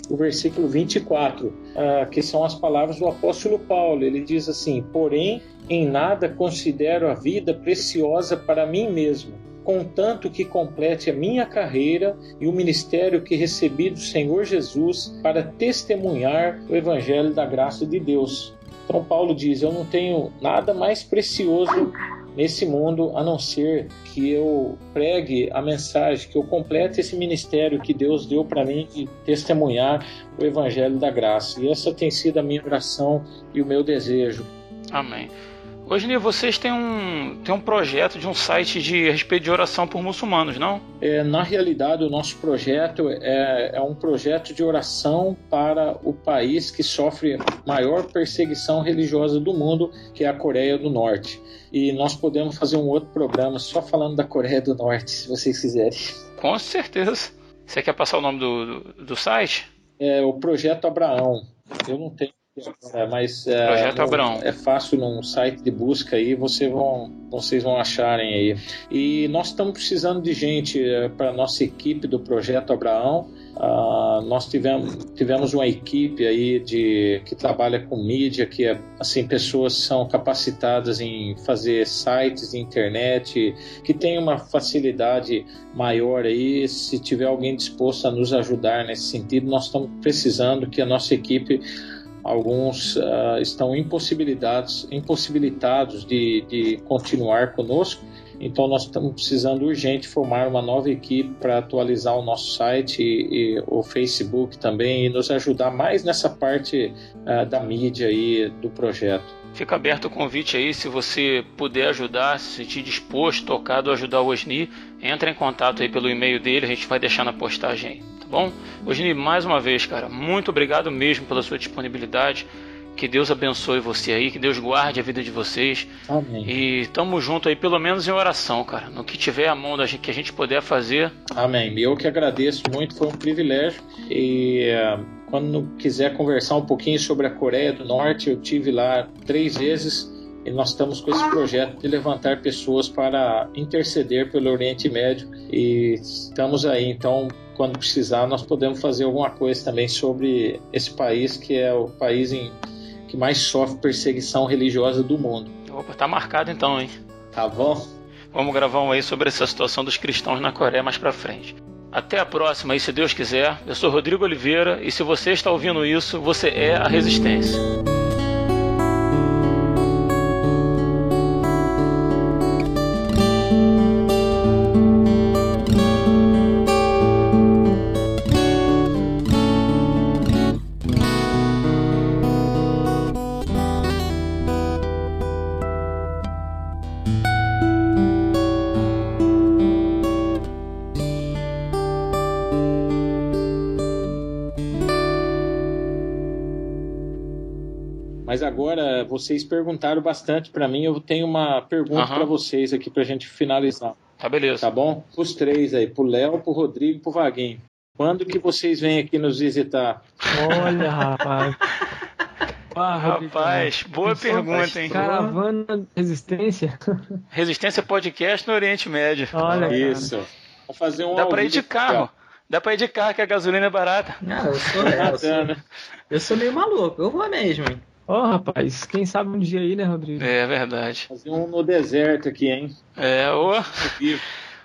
Speaker 5: o versículo 24, uh, ah, que são as palavras do apóstolo Paulo. Ele diz assim: Porém, em nada considero a vida preciosa para mim mesmo, contanto que complete a minha carreira e o ministério que recebi do Senhor Jesus para testemunhar o evangelho da graça de Deus. Então, Paulo diz: Eu não tenho nada mais precioso nesse mundo a não ser que eu pregue a mensagem, que eu complete esse ministério que Deus deu para mim de testemunhar o evangelho da graça. E essa tem sido a minha oração e o meu desejo.
Speaker 2: Amém. Hoje, vocês têm um, têm um projeto de um site de respeito de oração por muçulmanos, não?
Speaker 5: É, na realidade, o nosso projeto é, é um projeto de oração para o país que sofre maior perseguição religiosa do mundo, que é a Coreia do Norte. E nós podemos fazer um outro programa só falando da Coreia do Norte, se vocês quiserem.
Speaker 2: Com certeza. Você quer passar o nome do, do, do site?
Speaker 5: É o Projeto Abraão. Eu não tenho é, mas
Speaker 2: é, Projeto Abraão.
Speaker 5: é fácil num site de busca aí, você vão, vocês vão acharem aí. E nós estamos precisando de gente é, para nossa equipe do Projeto Abraão. Uh, nós tivemos, tivemos uma equipe aí de, que trabalha com mídia, que é, assim, pessoas são capacitadas em fazer sites de internet, que tem uma facilidade maior aí. Se tiver alguém disposto a nos ajudar nesse sentido, nós estamos precisando que a nossa equipe alguns uh, estão impossibilitados, impossibilitados de, de continuar conosco. Então nós estamos precisando urgente formar uma nova equipe para atualizar o nosso site e, e, o Facebook também e nos ajudar mais nessa parte uh, da mídia aí do projeto.
Speaker 2: Fica aberto o convite aí, se você puder ajudar, se sentir disposto, tocado a ajudar o Osni, entra em contato aí pelo e-mail dele, a gente vai deixar na postagem aí tá bom? Osni, mais uma vez, cara, muito obrigado mesmo pela sua disponibilidade. Que Deus abençoe você aí, que Deus guarde a vida de vocês.
Speaker 5: Amém.
Speaker 2: E tamo junto aí, pelo menos em oração, cara. No que tiver a mão da gente, que a gente puder fazer.
Speaker 5: Amém. Eu que agradeço muito, foi um privilégio. E uh, quando quiser conversar um pouquinho sobre a Coreia do Norte, eu tive lá três vezes e nós estamos com esse projeto de levantar pessoas para interceder pelo Oriente Médio e estamos aí. Então, quando precisar, nós podemos fazer alguma coisa também sobre esse país que é o país em, que mais sofre perseguição religiosa do mundo.
Speaker 2: Opa, tá marcado então, hein?
Speaker 5: Tá bom.
Speaker 2: Vamos gravar um aí sobre essa situação dos cristãos na Coreia mais pra frente. Até a próxima aí, se Deus quiser. Eu sou Rodrigo Oliveira e se você está ouvindo isso, você é a Resistência.
Speaker 5: Vocês perguntaram bastante para mim. Eu tenho uma pergunta uhum. para vocês aqui para a gente finalizar.
Speaker 2: Tá beleza.
Speaker 5: Tá bom? Os três aí, pro Léo, pro Rodrigo e pro Vaguinho. Quando que vocês vêm aqui nos visitar?
Speaker 3: Olha, rapaz. <laughs>
Speaker 2: Ah, rapaz, boa pergunta, hein?
Speaker 3: Caravana Resistência. <laughs>
Speaker 2: Resistência Podcast no Oriente Médio.
Speaker 3: Olha,
Speaker 5: isso. Vamos fazer um
Speaker 2: Dá para ir de carro. Dá pra ir de carro, que a gasolina é barata.
Speaker 4: Não, eu sou, eu sou, eu sou meio maluco, eu vou mesmo.
Speaker 3: Ó, oh, rapaz, quem sabe um dia aí, né, Rodrigo?
Speaker 2: É verdade.
Speaker 5: Fazer um no deserto aqui, hein?
Speaker 2: É, ô.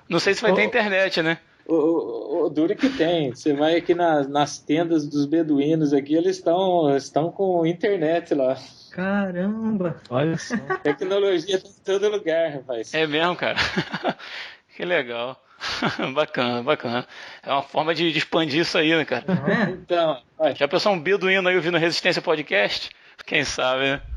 Speaker 2: Não sei se vai oh. ter internet, né?
Speaker 5: O, o, o, duro que tem. Você vai aqui na, nas tendas dos beduínos aqui, eles estão estão com internet lá.
Speaker 3: Caramba! Olha só.
Speaker 5: Tecnologia tá em todo lugar, rapaz.
Speaker 2: É mesmo, cara. <laughs> que legal. <laughs> bacana, bacana. É uma forma de, de expandir isso aí, né, cara?
Speaker 5: É, então.
Speaker 2: Já pensou um beduíno aí ouvindo Resistência Podcast? Quem sabe, né?